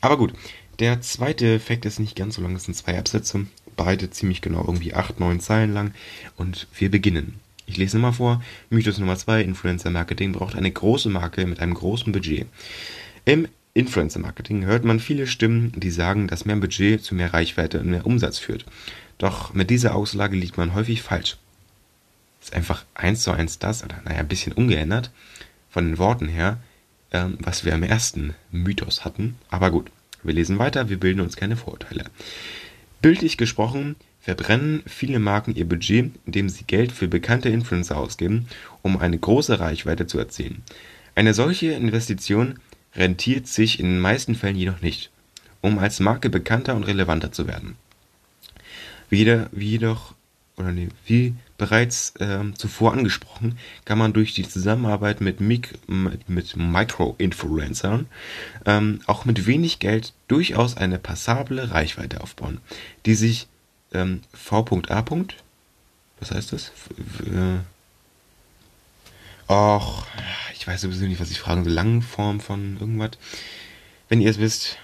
Aber gut, der zweite Effekt ist nicht ganz so lang, es sind zwei Absätze beide ziemlich genau irgendwie 8, 9 Zeilen lang. Und wir beginnen. Ich lese mal vor. Mythos Nummer 2. Influencer Marketing braucht eine große Marke mit einem großen Budget. Im Influencer Marketing hört man viele Stimmen, die sagen, dass mehr Budget zu mehr Reichweite und mehr Umsatz führt. Doch mit dieser Aussage liegt man häufig falsch. Ist einfach eins zu eins das, oder naja, ein bisschen umgeändert von den Worten her, ähm, was wir im ersten Mythos hatten. Aber gut, wir lesen weiter, wir bilden uns keine Vorurteile. Bildlich gesprochen verbrennen viele Marken ihr Budget, indem sie Geld für bekannte Influencer ausgeben, um eine große Reichweite zu erzielen. Eine solche Investition rentiert sich in den meisten Fällen jedoch nicht, um als Marke bekannter und relevanter zu werden. Wie jedoch oder nee, wie bereits ähm, zuvor angesprochen, kann man durch die Zusammenarbeit mit, Mic mit Micro-Influencern ähm, auch mit wenig Geld durchaus eine passable Reichweite aufbauen, die sich ähm, V.A. Was heißt das? Äh, Och, ich weiß sowieso nicht, was ich fragen soll. Langform von irgendwas. Wenn ihr es wisst,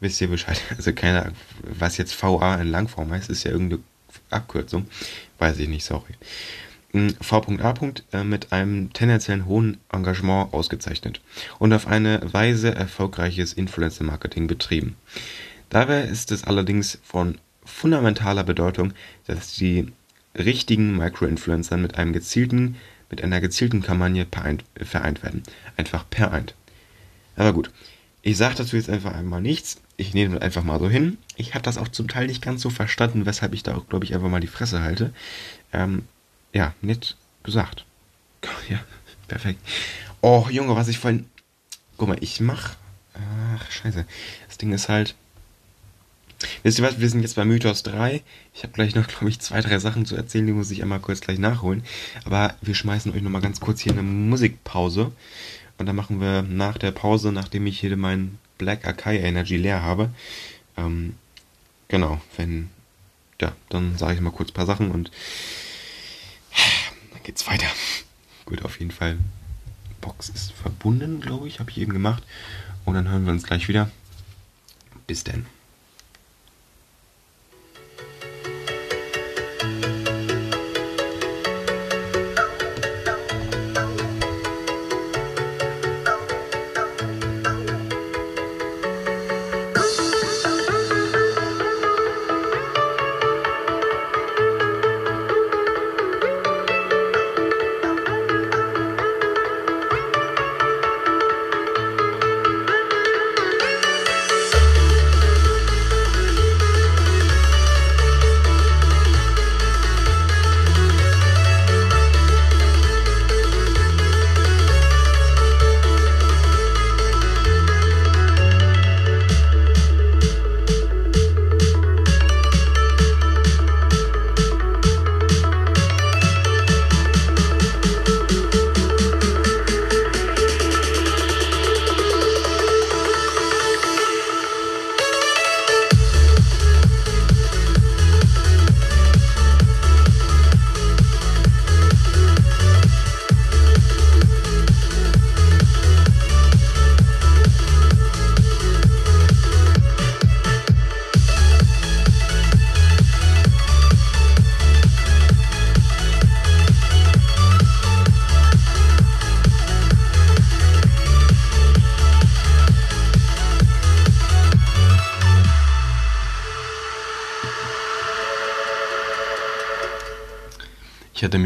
wisst ihr Bescheid. (laughs) Also keiner, was jetzt VA in Langform heißt, ist ja irgendeine Abkürzung. Weiß ich nicht, sorry. Hm, V.A. Äh, mit einem tendenziellen hohen Engagement ausgezeichnet und auf eine Weise erfolgreiches Influencer-Marketing betrieben. Dabei ist es allerdings von fundamentaler Bedeutung, dass die richtigen Micro-Influencern mit einem gezielten, mit einer gezielten Kampagne vereint, werden. Einfach pereint. Aber gut, ich sage dazu jetzt einfach einmal nichts. Ich nehme das einfach mal so hin. Ich habe das auch zum Teil nicht ganz so verstanden, weshalb ich da glaube ich, einfach mal die Fresse halte. Ähm, ja, nett gesagt. (laughs) Ja, perfekt. Oh, Junge, was ich vorhin. Guck mal, ich mach. Ach, scheiße. Das Ding ist halt. Wisst ihr was? Wir sind jetzt bei Mythos 3. Ich habe gleich noch, glaube ich, zwei, drei Sachen zu erzählen, die muss ich einmal kurz gleich nachholen. Aber wir schmeißen euch nochmal ganz kurz hier eine Musikpause. Und dann machen wir nach der Pause, nachdem ich hier meinen Black Akai Energy leer habe. Ähm, genau, wenn. Ja, dann sage ich mal kurz ein paar Sachen und dann geht's weiter. Gut, auf jeden Fall. Box ist verbunden, glaube ich, habe ich eben gemacht. Und dann hören wir uns gleich wieder. Bis denn.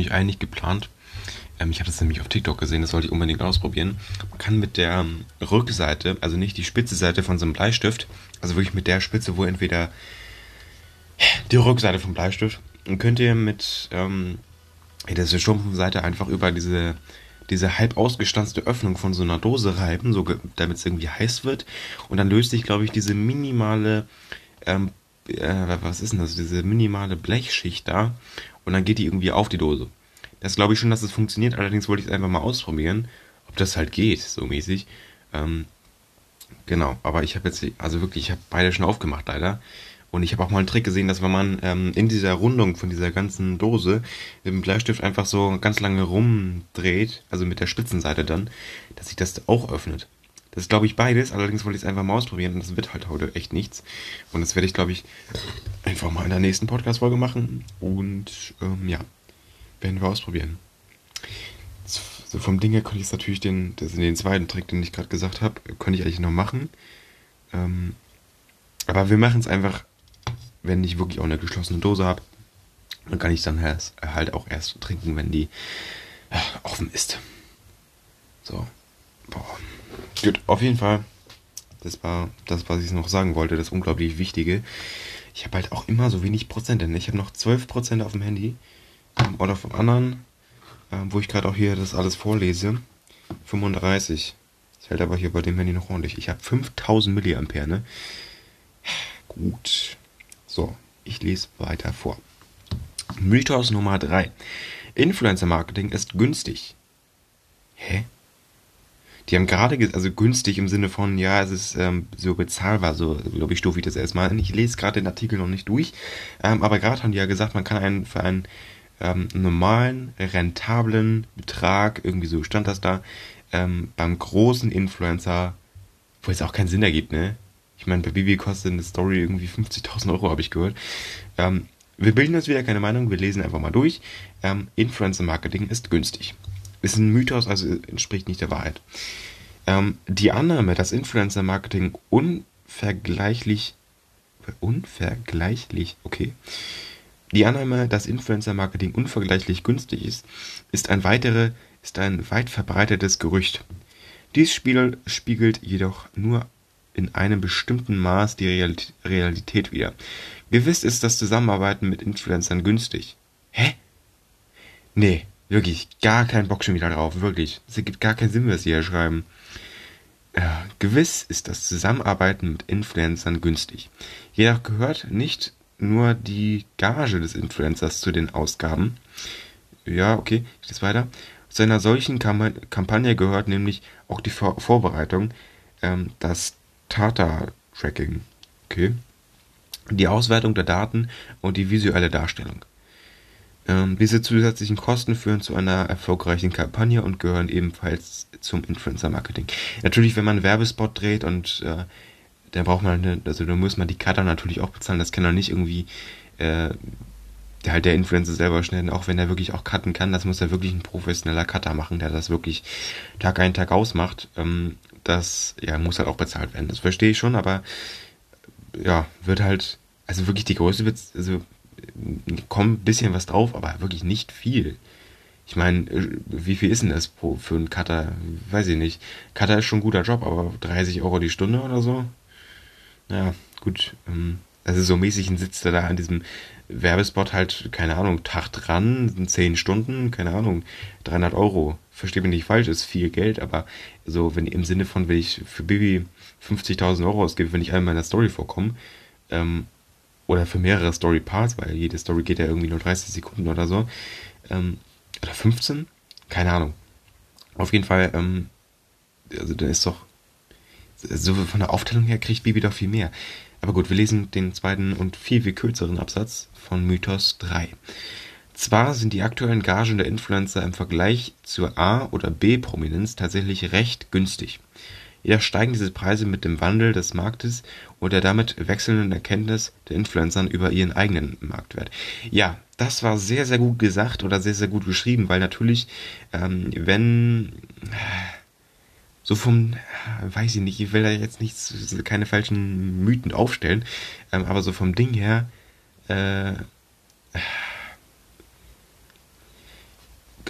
Mich eigentlich geplant, ähm, ich habe das nämlich auf TikTok gesehen, das wollte ich unbedingt ausprobieren. Man kann mit der ähm, Rückseite, also nicht die spitze Seite von so einem Bleistift, also wirklich mit der Spitze, wo entweder die Rückseite vom Bleistift, und könnt ihr mit ähm, der stumpfen Seite einfach über diese diese halb ausgestanzte Öffnung von so einer Dose reiben, so damit es irgendwie heiß wird. Und dann löst sich, glaube ich, diese minimale, ähm, äh, was ist denn das, diese minimale Blechschicht da und dann geht die irgendwie auf die Dose. Das glaube ich schon, dass es funktioniert, allerdings wollte ich es einfach mal ausprobieren, ob das halt geht, so mäßig. Ähm, genau, aber ich habe jetzt, also wirklich, ich habe beide schon aufgemacht leider. Und ich habe auch mal einen Trick gesehen, dass wenn man ähm, in dieser Rundung von dieser ganzen Dose mit dem Bleistift einfach so ganz lange rumdreht, also mit der Spitzenseite dann, dass sich das auch öffnet. Das glaube ich, beides. Allerdings wollte ich es einfach mal ausprobieren und das wird halt heute echt nichts. Und das werde ich, glaube ich, einfach mal in der nächsten Podcast-Folge machen. Und ähm, ja, werden wir ausprobieren. So vom Ding her könnte ich es natürlich den, das den zweiten Trick, den ich gerade gesagt habe, könnte ich eigentlich noch machen. Ähm, aber wir machen es einfach, wenn ich wirklich auch eine geschlossene Dose habe. Dann kann ich dann halt auch erst trinken, wenn die äh, offen ist. So. Boah. Gut, auf jeden Fall. Das war das, was ich noch sagen wollte, das unglaublich Wichtige. Ich habe halt auch immer so wenig Prozent, denn ich habe noch 12% auf dem Handy oder vom anderen, wo ich gerade auch hier das alles vorlese, 35. Das hält aber hier bei dem Handy noch ordentlich. Ich habe 5000 Milliampere, ne? Gut. So, ich lese weiter vor. Mythos Nummer 3. Influencer Marketing ist günstig. Hä? Die haben gerade, also günstig im Sinne von, ja, es ist ähm, so bezahlbar, so glaube ich, stufe ich das erstmal. Ich lese gerade den Artikel noch nicht durch, ähm, aber gerade haben die ja gesagt, man kann einen für einen ähm, normalen, rentablen Betrag, irgendwie so stand das da, ähm, beim großen Influencer, wo es auch keinen Sinn ergibt, ne? Ich meine, bei Bibi kostet eine Story irgendwie 50.000 Euro, habe ich gehört. Ähm, wir bilden uns wieder keine Meinung, wir lesen einfach mal durch. Ähm, Influencer Marketing ist günstig ist ein Mythos, also entspricht nicht der Wahrheit. Ähm, die Annahme, dass Influencer-Marketing unvergleichlich, unvergleichlich, okay. Die Annahme, dass Influencer-Marketing unvergleichlich günstig ist, ist ein, weitere, ist ein weit verbreitetes Gerücht. Dies spiegelt jedoch nur in einem bestimmten Maß die Realität wider. Gewiss ist das Zusammenarbeiten mit Influencern günstig. Hä? Nee, wirklich, gar keinen Bock schon wieder drauf, wirklich. Es gibt gar keinen Sinn, was sie hier schreiben. Ja, gewiss ist das Zusammenarbeiten mit Influencern günstig. Jedoch gehört nicht nur die Gage des Influencers zu den Ausgaben. Ja, okay, ich lese weiter. Zu einer solchen Kampagne gehört nämlich auch die Vor Vorbereitung, ähm, das Tata-Tracking, okay, die Auswertung der Daten und die visuelle Darstellung. Ähm, diese zusätzlichen Kosten führen zu einer erfolgreichen Kampagne und gehören ebenfalls zum Influencer-Marketing. Natürlich, wenn man einen Werbespot dreht und äh, da braucht man, eine, also da muss man die Cutter natürlich auch bezahlen. Das kann doch nicht irgendwie äh, der halt der Influencer selber schneiden, auch wenn er wirklich auch cutten kann. Das muss er wirklich ein professioneller Cutter machen, der das wirklich Tag ein, Tag aus macht. Ähm, das ja, muss halt auch bezahlt werden. Das verstehe ich schon, aber ja, wird halt, also wirklich die größte wird, also kommt ein bisschen was drauf, aber wirklich nicht viel. Ich meine, äh, wie viel ist denn das für einen Cutter? Weiß ich nicht. Cutter ist schon ein guter Job, aber 30 Euro die Stunde oder so? Ja, gut. Ähm, also so mäßig sitzt er da an diesem Werbespot halt, keine Ahnung, Tag dran, 10 Stunden, keine Ahnung, 300 Euro. Verstehe mich nicht falsch, ist viel Geld, aber so, wenn im Sinne von, wenn ich für Bibi 50.000 Euro ausgebe, wenn ich einmal in meiner Story vorkomme, ähm, oder für mehrere Story Parts, weil jede Story geht ja irgendwie nur 30 Sekunden oder so, ähm, oder 15, keine Ahnung. Auf jeden Fall, ähm, also dann ist doch, so von der Aufteilung her kriegt Bibi doch viel mehr. Aber gut, wir lesen den zweiten und viel, viel kürzeren Absatz von Mythos 3. Zwar sind die aktuellen Gagen der Influencer im Vergleich zur A- oder B-Prominenz tatsächlich recht günstig. Jedoch steigen diese Preise mit dem Wandel des Marktes und der damit wechselnden Erkenntnis der Influencern über ihren eigenen Marktwert. Ja, das war sehr, sehr gut gesagt oder sehr, sehr gut geschrieben, weil natürlich, ähm, wenn so vom, weiß ich nicht, ich will da jetzt nichts, keine falschen Mythen aufstellen, ähm, aber so vom Ding her, äh,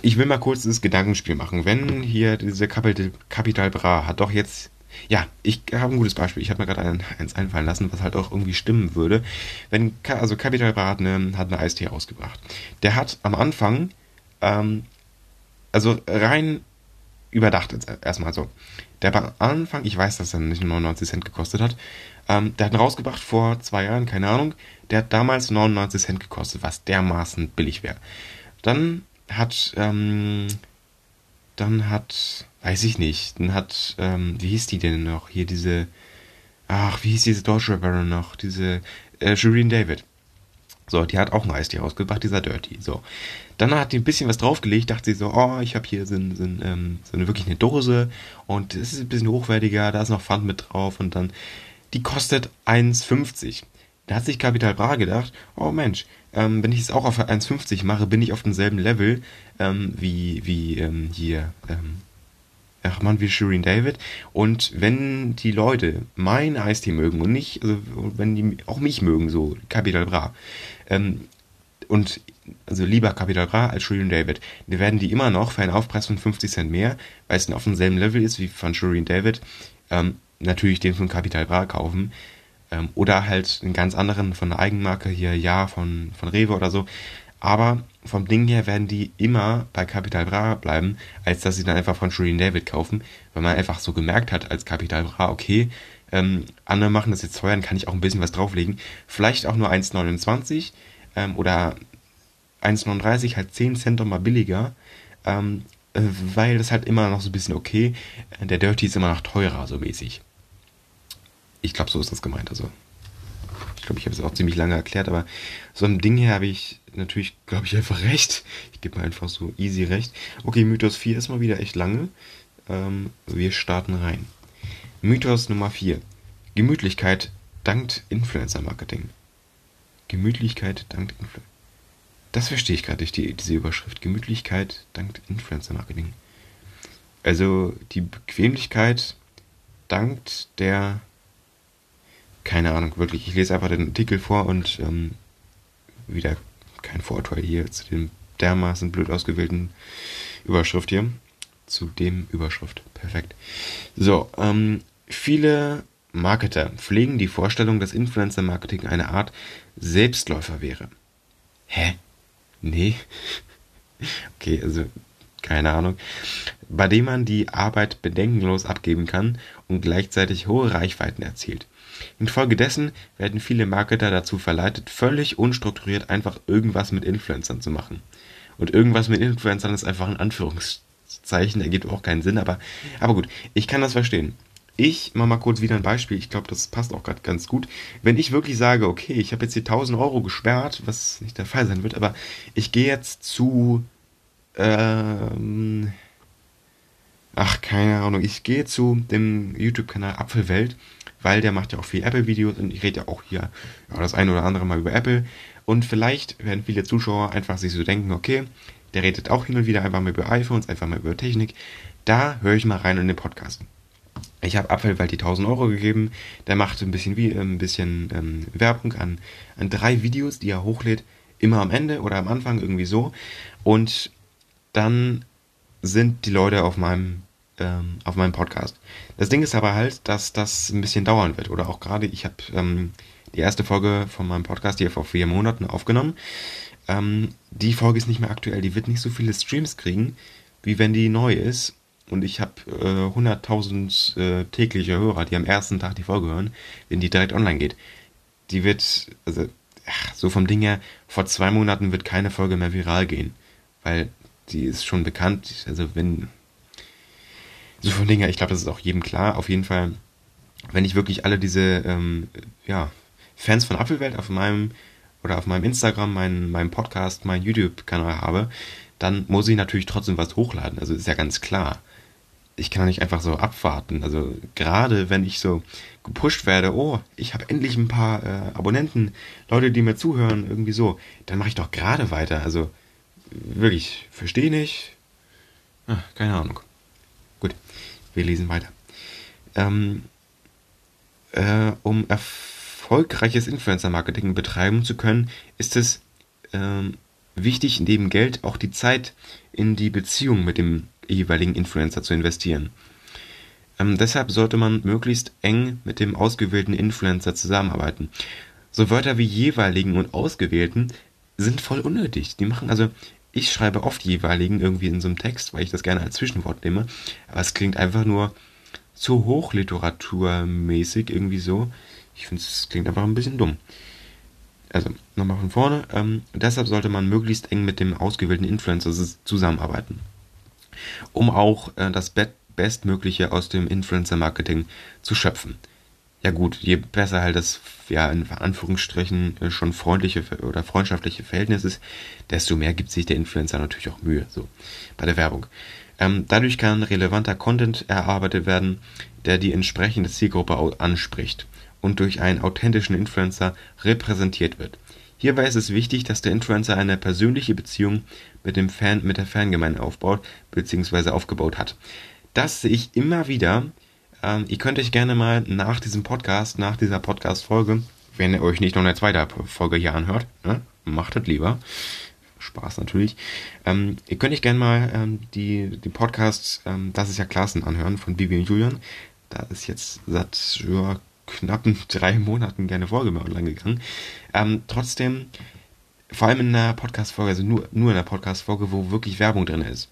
ich will mal kurz das Gedankenspiel machen. Wenn hier diese Capital Bra hat doch jetzt, ja, ich habe ein gutes Beispiel. Ich habe mir gerade ein, eins einfallen lassen, was halt auch irgendwie stimmen würde. Wenn, also Capital Bra hat eine, hat eine Eistee ausgebracht. Der hat am Anfang, ähm, also rein überdacht jetzt erstmal so. Der war am Anfang, ich weiß, dass er nicht 99 Cent gekostet hat, ähm, der hat ihn rausgebracht vor zwei Jahren, keine Ahnung. Der hat damals 99 Cent gekostet, was dermaßen billig wäre. Dann hat, ähm, dann hat, weiß ich nicht, dann hat, ähm, wie hieß die denn noch? Hier diese, ach, wie hieß diese deutsche Rapperin noch? Diese, äh, Shireen David. So, die hat auch ein Eistee rausgebracht, dieser Dirty. So. Dann hat die ein bisschen was draufgelegt, dachte sie so, oh, ich habe hier so, so, ähm, so eine wirklich eine Dose und es ist ein bisschen hochwertiger, da ist noch Pfand mit drauf und dann, die kostet 1,50. Da hat sich Capital Bra gedacht, oh Mensch, ähm, wenn ich es auch auf 1,50 mache, bin ich auf demselben Level ähm, wie, wie ähm, hier, ähm, ach man, wie Shireen David. Und wenn die Leute mein Eistee mögen und nicht, also wenn die auch mich mögen, so Capital Bra, ähm, und also lieber Capital Bra als Shireen David, dann werden die immer noch für einen Aufpreis von 50 Cent mehr, weil es auf demselben Level ist wie von Shireen David, ähm, natürlich den von Capital Bra kaufen. Ähm, oder halt einen ganz anderen von der Eigenmarke, hier Ja von, von Rewe oder so. Aber vom Ding her werden die immer bei Capital Bra bleiben, als dass sie dann einfach von Shireen David kaufen, weil man einfach so gemerkt hat als Capital Bra, okay, ähm, andere machen das jetzt teuer, dann kann ich auch ein bisschen was drauflegen. Vielleicht auch nur 1,29 ähm, oder 1,39, halt 10 Cent mal billiger, ähm, äh, weil das halt immer noch so ein bisschen okay. Der Dirty ist immer noch teurer, so mäßig. Ich glaube, so ist das gemeint. Also, ich glaube, ich habe es auch ziemlich lange erklärt, aber so ein Ding hier habe ich natürlich, glaube ich, einfach recht. Ich gebe mir einfach so easy recht. Okay, Mythos 4 ist mal wieder echt lange. Ähm, wir starten rein. Mythos Nummer 4. Gemütlichkeit dankt Influencer-Marketing. Gemütlichkeit dankt Influencer. Das verstehe ich gerade durch die, diese Überschrift. Gemütlichkeit dankt Influencer-Marketing. Also die Bequemlichkeit dankt der keine Ahnung, wirklich. Ich lese einfach den Artikel vor und ähm, wieder kein Vorteil hier zu dem dermaßen blöd ausgewählten Überschrift hier. Zu dem Überschrift. Perfekt. So, ähm, viele Marketer pflegen die Vorstellung, dass Influencer-Marketing eine Art Selbstläufer wäre. Hä? Nee. (laughs) Okay, also keine Ahnung. Bei dem man die Arbeit bedenkenlos abgeben kann und gleichzeitig hohe Reichweiten erzielt. Infolgedessen werden viele Marketer dazu verleitet, völlig unstrukturiert einfach irgendwas mit Influencern zu machen. Und irgendwas mit Influencern ist einfach ein Anführungszeichen, ergibt auch keinen Sinn, aber, aber gut, ich kann das verstehen. Ich mache mal kurz wieder ein Beispiel, ich glaube, das passt auch gerade ganz gut. Wenn ich wirklich sage, okay, ich habe jetzt hier 1000 Euro gesperrt, was nicht der Fall sein wird, aber ich gehe jetzt zu, ähm, ach, keine Ahnung, ich gehe zu dem YouTube-Kanal Apfelwelt weil der macht ja auch viel Apple-Videos und ich rede ja auch hier ja, das ein oder andere Mal über Apple. Und vielleicht werden viele Zuschauer einfach sich so denken, okay, der redet auch hin und wieder einfach mal über iPhones, einfach mal über Technik. Da höre ich mal rein in den Podcast. Ich habe Apfelwald die 1000 Euro gegeben. Der macht ein bisschen, wie, ein bisschen ähm, Werbung an, an drei Videos, die er hochlädt. Immer am Ende oder am Anfang irgendwie so. Und dann sind die Leute auf meinem ähm, auf meinem Podcast. Das Ding ist aber halt, dass das ein bisschen dauern wird. Oder auch gerade, ich habe ähm, die erste Folge von meinem Podcast hier vor vier Monaten aufgenommen. Ähm, die Folge ist nicht mehr aktuell. Die wird nicht so viele Streams kriegen, wie wenn die neu ist. Und ich habe äh, 100.000 äh, tägliche Hörer, die am ersten Tag die Folge hören, wenn die direkt online geht. Die wird, also, ach, so vom Ding her, vor zwei Monaten wird keine Folge mehr viral gehen. Weil die ist schon bekannt. Also wenn so von Dingen, ich glaube, das ist auch jedem klar. Auf jeden Fall, wenn ich wirklich alle diese ähm, ja, Fans von Apfelwelt auf meinem oder auf meinem Instagram, meinem, meinem Podcast, meinem YouTube-Kanal habe, dann muss ich natürlich trotzdem was hochladen. Also ist ja ganz klar. Ich kann nicht einfach so abwarten. Also gerade wenn ich so gepusht werde, oh, ich habe endlich ein paar äh, Abonnenten, Leute, die mir zuhören, irgendwie so, dann mache ich doch gerade weiter. Also wirklich, verstehe nicht. Ah, keine Ahnung. Gut, wir lesen weiter. Ähm, äh, um erfolgreiches Influencer-Marketing betreiben zu können, ist es ähm, wichtig, neben Geld auch die Zeit in die Beziehung mit dem jeweiligen Influencer zu investieren. Ähm, deshalb sollte man möglichst eng mit dem ausgewählten Influencer zusammenarbeiten. So Wörter wie jeweiligen und ausgewählten sind voll unnötig. Die machen also ich schreibe oft jeweiligen irgendwie in so einem Text, weil ich das gerne als Zwischenwort nehme. Aber es klingt einfach nur zu hochliteraturmäßig irgendwie so. Ich finde, es klingt einfach ein bisschen dumm. Also, nochmal von vorne. Ähm, deshalb sollte man möglichst eng mit dem ausgewählten Influencer zusammenarbeiten. Um auch äh, das Bestmögliche aus dem Influencer-Marketing zu schöpfen ja gut, je besser halt das, ja, in Anführungsstrichen äh, schon freundliche oder freundschaftliche Verhältnis ist, desto mehr gibt sich der Influencer natürlich auch Mühe, so, bei der Werbung. Ähm, dadurch kann relevanter Content erarbeitet werden, der die entsprechende Zielgruppe anspricht und durch einen authentischen Influencer repräsentiert wird. Hierbei ist es wichtig, dass der Influencer eine persönliche Beziehung mit dem Fan, mit der Fangemeinde aufbaut bzw. aufgebaut hat. Das sehe ich immer wieder, ähm, ihr könnt euch gerne mal nach diesem Podcast, nach dieser Podcast-Folge, wenn ihr euch nicht noch eine zweite Folge hier anhört, ne, macht es lieber. Spaß natürlich. Ähm, ihr könnt euch gerne mal ähm, die, die Podcasts, ähm, das ist ja Klassen anhören von Bibi und Julian. Da ist jetzt seit ja, knappen (laughs) drei Monaten gerne Folge mehr online gegangen. Ähm, trotzdem, vor allem in einer Podcast-Folge, also nur, nur in einer Podcast-Folge, wo wirklich Werbung drin ist.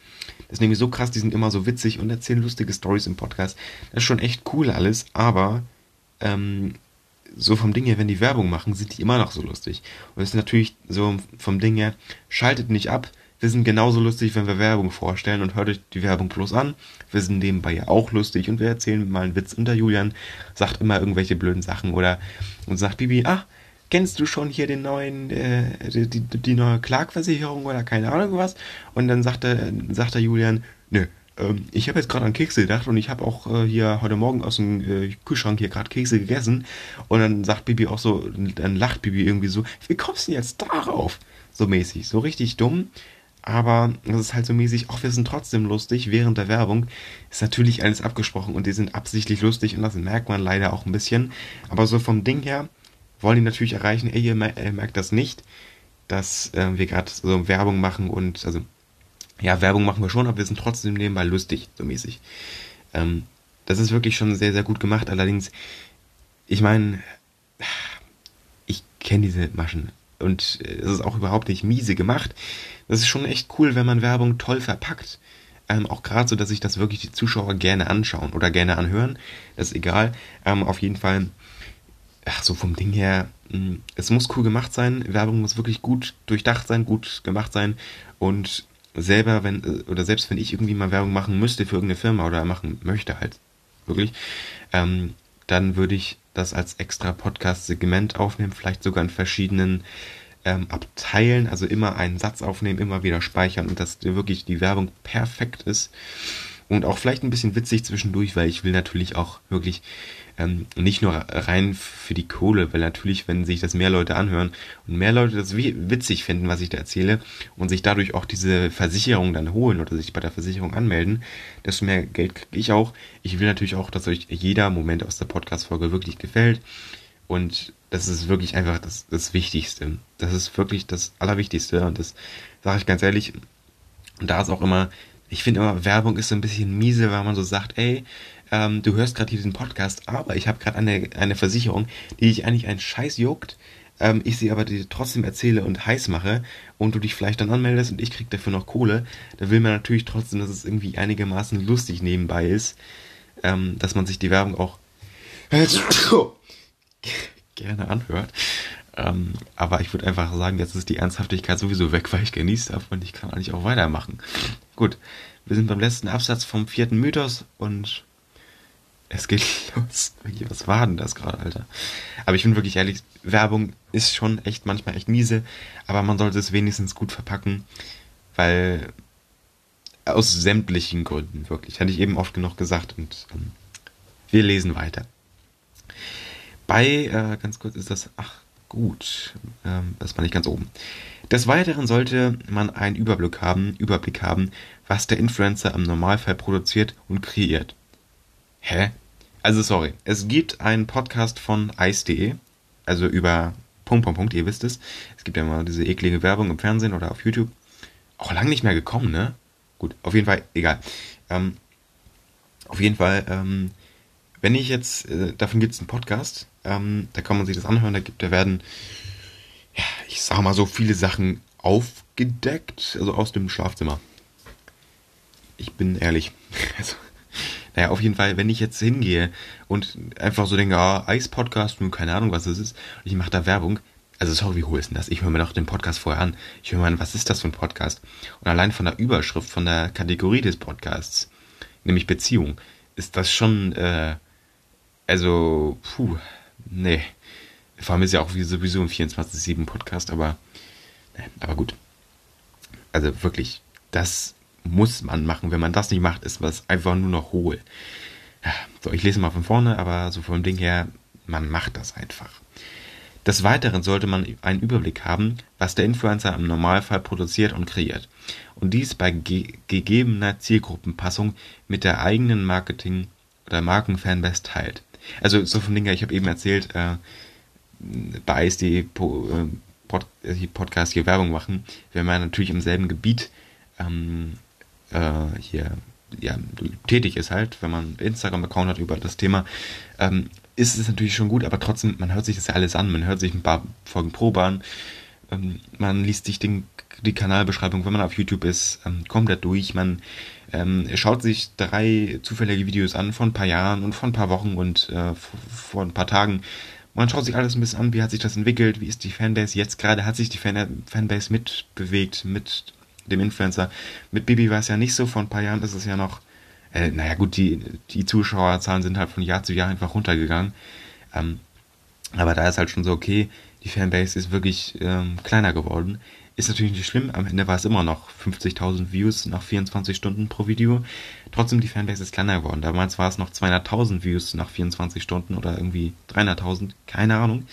Das ist nämlich so krass, die sind immer so witzig und erzählen lustige Stories im Podcast. Das ist schon echt cool alles, aber ähm, so vom Ding her, wenn die Werbung machen, sind die immer noch so lustig. Und es ist natürlich so vom Ding her, schaltet nicht ab. Wir sind genauso lustig, wenn wir Werbung vorstellen und hört euch die Werbung bloß an. Wir sind nebenbei ja auch lustig und wir erzählen mal einen Witz. Und der Julian sagt immer irgendwelche blöden Sachen oder und sagt Bibi, ah, kennst du schon hier den neuen, äh, die, die, die neue Klagversicherung oder keine Ahnung was? Und dann sagte, sagte Julian, nö, ähm, ich habe jetzt gerade an Kekse gedacht und ich habe auch äh, hier heute Morgen aus dem äh, Kühlschrank hier gerade Kekse gegessen. Und dann sagt Bibi auch so, dann lacht Bibi irgendwie so, wie kommst du denn jetzt darauf? So mäßig, so richtig dumm. Aber das ist halt so mäßig, auch wir sind trotzdem lustig während der Werbung. Ist natürlich alles abgesprochen und die sind absichtlich lustig und das merkt man leider auch ein bisschen. Aber so vom Ding her wollen die natürlich erreichen, ey, ihr merkt das nicht, dass äh, wir gerade so Werbung machen und, also, ja, Werbung machen wir schon, aber wir sind trotzdem nebenbei lustig, so mäßig. Ähm, das ist wirklich schon sehr, sehr gut gemacht. Allerdings, ich meine, ich kenne diese Maschen und es ist auch überhaupt nicht miese gemacht. Das ist schon echt cool, wenn man Werbung toll verpackt. Ähm, auch gerade so, dass sich das wirklich die Zuschauer gerne anschauen oder gerne anhören. Das ist egal. Ähm, auf jeden Fall, ach, so vom Ding her, mh, hm, es muss cool gemacht sein. Werbung muss wirklich gut durchdacht sein, gut gemacht sein. Und selber, wenn, äh, oder selbst wenn ich irgendwie mal Werbung machen müsste für irgendeine Firma oder machen möchte halt, wirklich, ähm, dann würde ich das als extra Podcast-Segment aufnehmen, vielleicht sogar in verschiedenen ähm, Abteilen, also immer einen Satz aufnehmen, immer wieder speichern und dass wirklich die Werbung perfekt ist. Und auch vielleicht ein bisschen witzig zwischendurch, weil ich will natürlich auch wirklich ähm, nicht nur rein für die Kohle, weil natürlich, wenn sich das mehr Leute anhören und mehr Leute das witzig finden, was ich da erzähle und sich dadurch auch diese Versicherung dann holen oder sich bei der Versicherung anmelden, desto mehr Geld kriege ich auch. Ich will natürlich auch, dass euch jeder Moment aus der Podcast-Folge wirklich gefällt und das ist wirklich einfach das, das Wichtigste. Das ist wirklich das Allerwichtigste und das sage ich ganz ehrlich. Und da ist auch immer, ich finde immer, Werbung ist so ein bisschen miese, weil man so sagt, ey, ähm, du hörst gerade diesen Podcast, aber ich habe gerade eine, eine Versicherung, die dich eigentlich einen Scheiß juckt, ähm, ich sie aber dir trotzdem erzähle und heiß mache und du dich vielleicht dann anmeldest und ich krieg dafür noch Kohle, da will man natürlich trotzdem, dass es irgendwie einigermaßen lustig nebenbei ist, ähm, dass man sich die Werbung auch (clears throat) gerne anhört. Ähm, aber ich würde einfach sagen, jetzt ist die Ernsthaftigkeit sowieso weg, weil ich genießt habe und ich kann eigentlich auch weitermachen. Gut, wir sind beim letzten Absatz vom vierten Mythos und es geht (laughs) los. Was war denn das gerade, Alter? Aber ich bin wirklich ehrlich, Werbung ist schon echt manchmal echt miese, aber man sollte es wenigstens gut verpacken, weil aus sämtlichen Gründen, wirklich. Hatte ich eben oft genug gesagt und ähm, wir lesen weiter. Bei, äh, ganz kurz ist das, ach gut, ähm, das war nicht ganz oben. Des Weiteren sollte man einen Überblick haben, Überblick haben, was der Influencer im Normalfall produziert und kreiert. Hä? Also sorry, es gibt einen Podcast von ice.de, also über Punkt, Punkt, Punkt, ihr wisst es. Es gibt ja immer diese eklige Werbung im Fernsehen oder auf YouTube. Auch lang nicht mehr gekommen, ne? Gut, auf jeden Fall, egal. Ähm, auf jeden Fall, ähm, wenn ich jetzt, äh, davon gibt es einen Podcast, ähm, da kann man sich das anhören, da gibt, da werden, ja, ich sag mal so viele Sachen aufgedeckt, also aus dem Schlafzimmer. Ich bin ehrlich. (laughs) Also, naja, auf jeden Fall, wenn ich jetzt hingehe und einfach so denke, ah, Eis-Podcast, nun keine Ahnung, was das ist, und ich mache da Werbung, also sorry, wie hohl ist denn das? Ich höre mir doch den Podcast vorher an. Ich höre mir an, was ist das für ein Podcast? Und allein von der Überschrift, von der Kategorie des Podcasts, nämlich Beziehung, ist das schon, äh, also, puh, nee. Vor allem ist ja auch wie sowieso ein 24-7-Podcast, aber, nee, aber gut. Also wirklich, das muss man machen. Wenn man das nicht macht, ist was einfach nur noch hohl. So, ich lese mal von vorne, aber so vom Ding her, man macht das einfach. Des Weiteren sollte man einen Überblick haben, was der Influencer im Normalfall produziert und kreiert. Und dies bei ge gegebener Zielgruppenpassung mit der eigenen Marketing- oder Markenfanbase teilt. Also so vom Ding her, ich habe eben erzählt, äh, bei ISD po, äh, Pod, äh, Podcast hier Werbung machen, wenn man natürlich im selben Gebiet ähm, äh, hier ja, tätig ist halt, wenn man Instagram-Account hat über das Thema, ähm, ist es natürlich schon gut, aber trotzdem, man hört sich das ja alles an, man hört sich ein paar Folgen Probe an, ähm, man liest sich den, die Kanalbeschreibung, wenn man auf YouTube ist, ähm, komplett durch, man ähm, schaut sich drei zufällige Videos an von ein paar Jahren und von ein paar Wochen und äh, vor ein paar Tagen. Man schaut sich alles ein bisschen an, wie hat sich das entwickelt, wie ist die Fanbase jetzt gerade, hat sich die Fan Fanbase mitbewegt, mit dem Influencer. Mit Bibi war es ja nicht so, vor ein paar Jahren ist es ja noch, äh, naja gut, die, die Zuschauerzahlen sind halt von Jahr zu Jahr einfach runtergegangen. Ähm, aber da ist halt schon so, okay, die Fanbase ist wirklich ähm, kleiner geworden. Ist natürlich nicht schlimm, am Ende war es immer noch 50.000 Views nach 24 Stunden pro Video. Trotzdem, die Fanbase ist kleiner geworden. Damals war es noch 200.000 Views nach 24 Stunden oder irgendwie 300.000, keine Ahnung.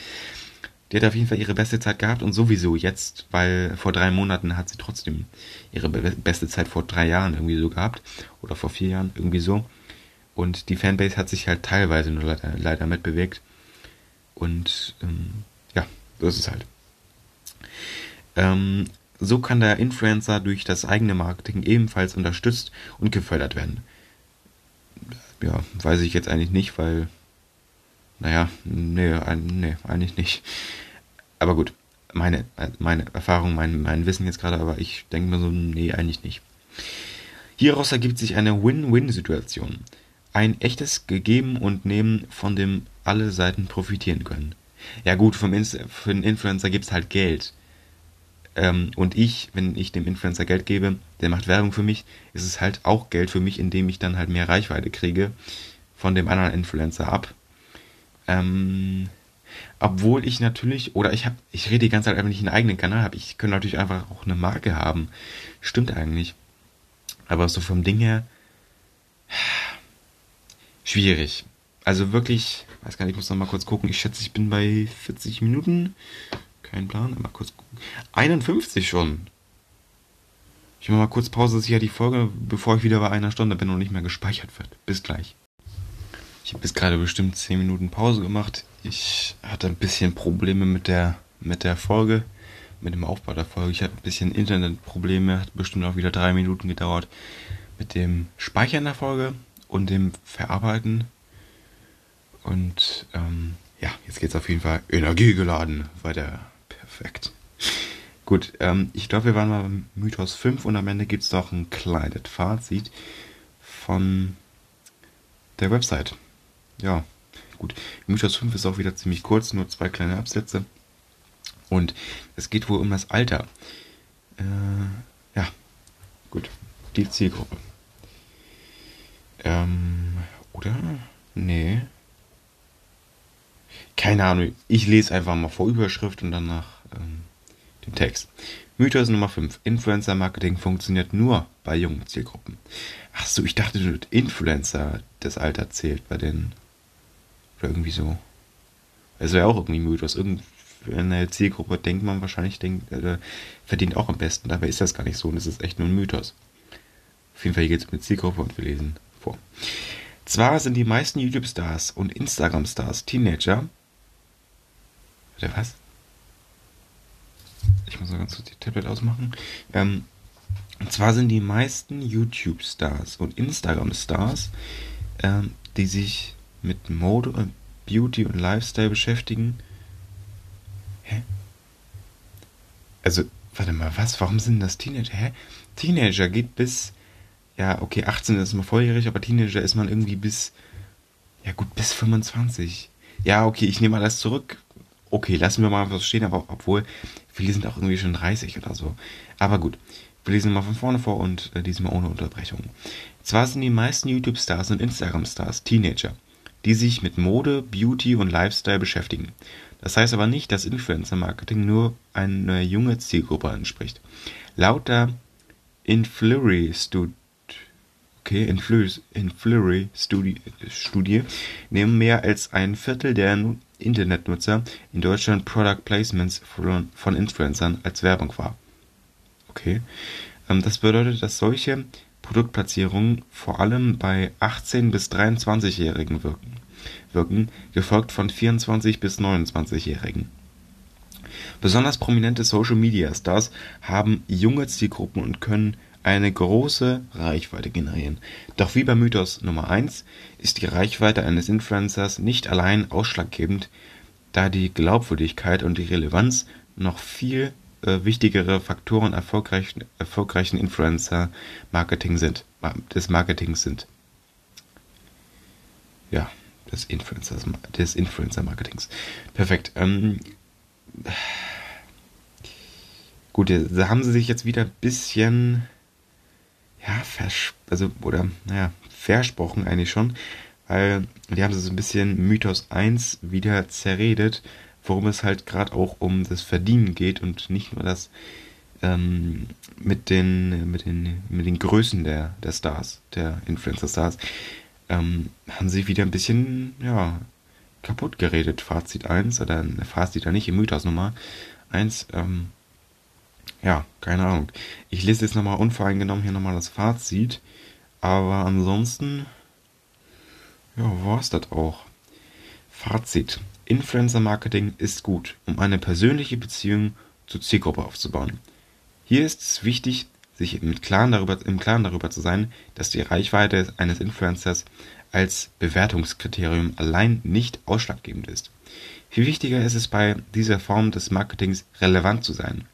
die hat auf jeden Fall ihre beste Zeit gehabt und sowieso jetzt, weil vor drei Monaten hat sie trotzdem ihre beste Zeit vor drei Jahren irgendwie so gehabt oder vor vier Jahren irgendwie so. Und die Fanbase hat sich halt teilweise nur leider, leider mitbewegt. Und ähm, ja, so ist es halt. Ähm, so kann der Influencer durch das eigene Marketing ebenfalls unterstützt und gefördert werden. Ja, weiß ich jetzt eigentlich nicht, weil, naja, nee, nee eigentlich nicht. Aber gut, meine, meine Erfahrung, mein, mein Wissen jetzt gerade, aber ich denke mir so, nee, eigentlich nicht. Hieraus ergibt sich eine Win-Win-Situation. Ein echtes Gegeben und Nehmen, von dem alle Seiten profitieren können. Ja gut, vom Inst für den Influencer gibt es halt Geld. Ähm, und ich, wenn ich dem Influencer Geld gebe, der macht Werbung für mich, ist es halt auch Geld für mich, indem ich dann halt mehr Reichweite kriege von dem anderen Influencer ab. Ähm, obwohl ich natürlich, oder ich habe, ich rede die ganze Zeit einfach nicht einen eigenen Kanal habe, ich könnte natürlich einfach auch eine Marke haben. Stimmt eigentlich. Aber so vom Ding her, schwierig. Also wirklich, weiß gar nicht, ich muss noch mal kurz gucken. Ich schätze, ich bin bei 40 Minuten. Kein Plan, mal kurz gucken. 51 schon. Ich mache mal kurz Pause, ja die Folge, bevor ich wieder bei einer Stunde bin und nicht mehr gespeichert wird. Bis gleich. Ich habe bis gerade bestimmt 10 Minuten Pause gemacht. Ich hatte ein bisschen Probleme mit der, mit der Folge, mit dem Aufbau der Folge. Ich hatte ein bisschen Internetprobleme, hat bestimmt auch wieder drei Minuten gedauert. Mit dem Speichern der Folge und dem Verarbeiten. Und ähm, ja, jetzt geht es auf jeden Fall energiegeladen weiter. Perfekt. Gut, ähm, ich glaube, wir waren mal beim Mythos 5 und am Ende gibt es noch ein kleines Fazit von der Website. Ja, gut. Mythos 5 ist auch wieder ziemlich kurz, nur zwei kleine Absätze. Und es geht wohl um das Alter. Äh, ja, gut. Die Zielgruppe. Ähm, oder? Nee. Keine Ahnung. Ich lese einfach mal vor Überschrift und danach ähm, den Text. Mythos Nummer 5. Influencer-Marketing funktioniert nur bei jungen Zielgruppen. Achso, ich dachte, Influencer das Alter zählt bei den. Oder irgendwie so. Also ja auch irgendwie Mythos. Irgendeine Zielgruppe denkt man wahrscheinlich, denkt, äh, verdient auch am besten. Dabei ist das gar nicht so und es ist echt nur ein Mythos. Auf jeden Fall, hier geht es um eine Zielgruppe und wir lesen vor. Zwar sind die meisten YouTube-Stars und Instagram-Stars Teenager. Oder was? Ich muss mal ganz kurz die Tablet ausmachen. Ähm, und zwar sind die meisten YouTube-Stars und Instagram-Stars, ähm, die sich mit Mode und Beauty und Lifestyle beschäftigen. Hä? Also, warte mal, was? Warum sind das Teenager? Hä? Teenager geht bis. Ja, okay, 18 ist man volljährig, aber Teenager ist man irgendwie bis. Ja, gut, bis 25. Ja, okay, ich nehme alles zurück. Okay, lassen wir mal was stehen, aber obwohl Viele sind auch irgendwie schon 30 oder so. Aber gut, wir lesen mal von vorne vor und äh, diesmal ohne Unterbrechung. Zwar sind die meisten YouTube-Stars und Instagram-Stars Teenager, die sich mit Mode, Beauty und Lifestyle beschäftigen. Das heißt aber nicht, dass Influencer-Marketing nur eine junge Zielgruppe anspricht. Laut der Influrry Studie okay, Influrry Studie, Studie nehmen mehr als ein Viertel der Internetnutzer in Deutschland Product Placements von, Influencern als Werbung wahr. Okay. Ähm, das bedeutet, dass solche Produktplatzierungen vor allem bei 18 bis 23-Jährigen wirken, wirken, gefolgt von 24 bis 29-Jährigen. Besonders prominente Social Media Stars haben junge Zielgruppen und können eine große Reichweite generieren. Doch wie bei Mythos Nummer 1 ist die Reichweite eines Influencers nicht allein ausschlaggebend, da die Glaubwürdigkeit und die Relevanz noch viel äh, wichtigere Faktoren erfolgreichen, erfolgreichen Influencer-Marketing sind, des Marketings sind. Ja, des Influencers, des Influencer-Marketings. Perfekt. Ähm, gut, da haben sie sich jetzt wieder ein bisschen ja, vers also, oder, naja, versprochen eigentlich schon, weil die haben so ein bisschen Mythos 1 wieder zerredet, worum es halt gerade auch um das Verdienen geht und nicht nur das ähm, mit den, mit den, mit den Größen der, der Stars, der Influencer-Stars, ähm, haben sie wieder ein bisschen, ja, kaputt geredet, Fazit 1, oder Fazit ja nicht, Mythos Nummer 1. Ähm, ja, keine Ahnung. Ich lese jetzt nochmal unvoreingenommen hier nochmal das Fazit. Aber ansonsten, ja, war es das auch. Fazit. Influencer Marketing ist gut, um eine persönliche Beziehung zur Zielgruppe aufzubauen. Hier ist es wichtig, sich im Klaren darüber, im Klaren darüber zu sein, dass die Reichweite eines Influencers als Bewertungskriterium allein nicht ausschlaggebend ist. Viel wichtiger ist es bei dieser Form des Marketings relevant zu sein.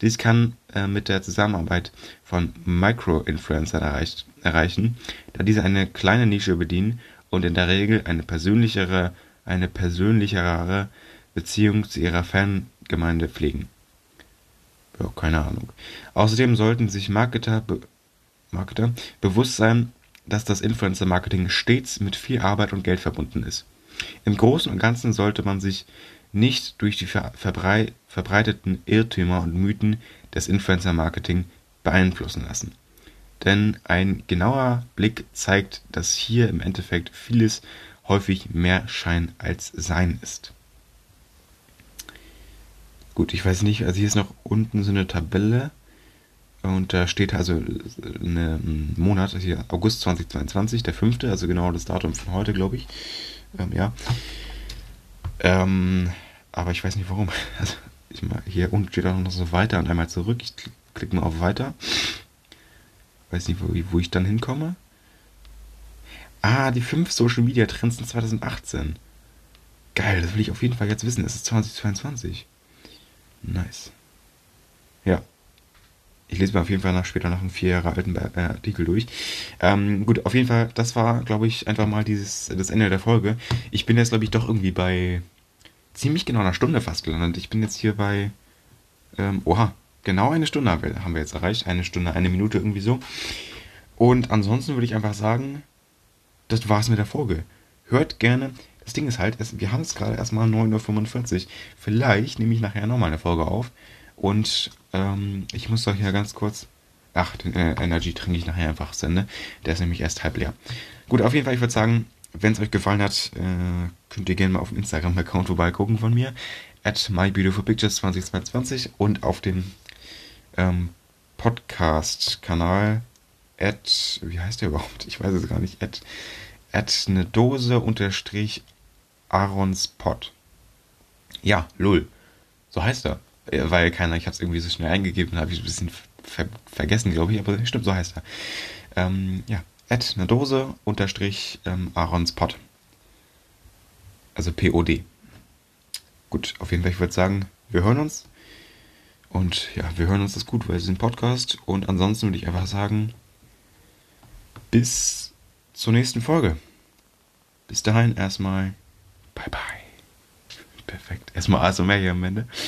Dies kann äh, mit der Zusammenarbeit von Micro-Influencern erreicht, erreichen, da diese eine kleine Nische bedienen und in der Regel eine persönlichere, eine persönlichere Beziehung zu ihrer Fangemeinde pflegen. Ja, keine Ahnung. Außerdem sollten sich Marketer, be Marketer bewusst sein, dass das Influencer-Marketing stets mit viel Arbeit und Geld verbunden ist. Im Großen und Ganzen sollte man sich nicht durch die verbrei verbreiteten Irrtümer und Mythen des Influencer-Marketing beeinflussen lassen. Denn ein genauer Blick zeigt, dass hier im Endeffekt vieles häufig mehr Schein als Sein ist. Gut, ich weiß nicht, also hier ist noch unten so eine Tabelle und da steht also ein Monat, also hier August 2022, der fünfte, also genau das Datum von heute, glaube ich. Ähm, ja. Ähm, aber ich weiß nicht warum. Also (laughs) ich mal, hier unten steht auch noch so weiter und einmal zurück. Ich klicke mal auf weiter. Weiß nicht, wo, wo ich dann hinkomme. Ah, die fünf Social Media Trends in 2018. Geil, das will ich auf jeden Fall jetzt wissen. Es ist 2022. Nice. Ja. Ich lese mir auf jeden Fall nach später noch einen vier Jahre alten äh, Artikel durch. Ähm, gut, auf jeden Fall, das war, glaube ich, einfach mal dieses, das Ende der Folge. Ich bin jetzt, glaube ich, doch irgendwie bei ziemlich genau einer Stunde fast gelandet. Ich bin jetzt hier bei, ähm, oha, genau eine Stunde haben wir jetzt erreicht. Eine Stunde, eine Minute irgendwie so. Und ansonsten würde ich einfach sagen, das war's mit der Folge. Hört gerne das Ding ist halt, wir haben es gerade erstmal 9.45 Uhr. Vielleicht nehme ich nachher nochmal eine Folge auf. Und ähm, ich muss doch hier ganz kurz. Ach, den äh, Energy trinke ich nachher einfach zu. Der ist nämlich erst halb leer. Gut, auf jeden Fall, ich würde sagen, wenn es euch gefallen hat, äh, könnt ihr gerne mal auf dem Instagram-Account vorbeigucken von mir. At mybeautifulpictures2022 und auf dem ähm, Podcast-Kanal at, wie heißt der überhaupt? Ich weiß es gar nicht. At, at eine Dose unterstrich Aarons Pott. Ja, Lull. So heißt er. Äh, weil keiner, ich habe es irgendwie so schnell eingegeben, habe ich ein bisschen ver vergessen, glaube ich, aber stimmt, so heißt er. Ähm, ja, Ed eine Dose unterstrich ähm, Aarons Pott. Also P-O-D. Gut, auf jeden Fall, ich würde sagen, wir hören uns. Und ja, wir hören uns das gut, weil es ist ein Podcast. Und ansonsten würde ich einfach sagen, bis zur nächsten Folge. Bis dahin erstmal. Bye bye. Perfekt. Erstmal ASMR hier am Ende.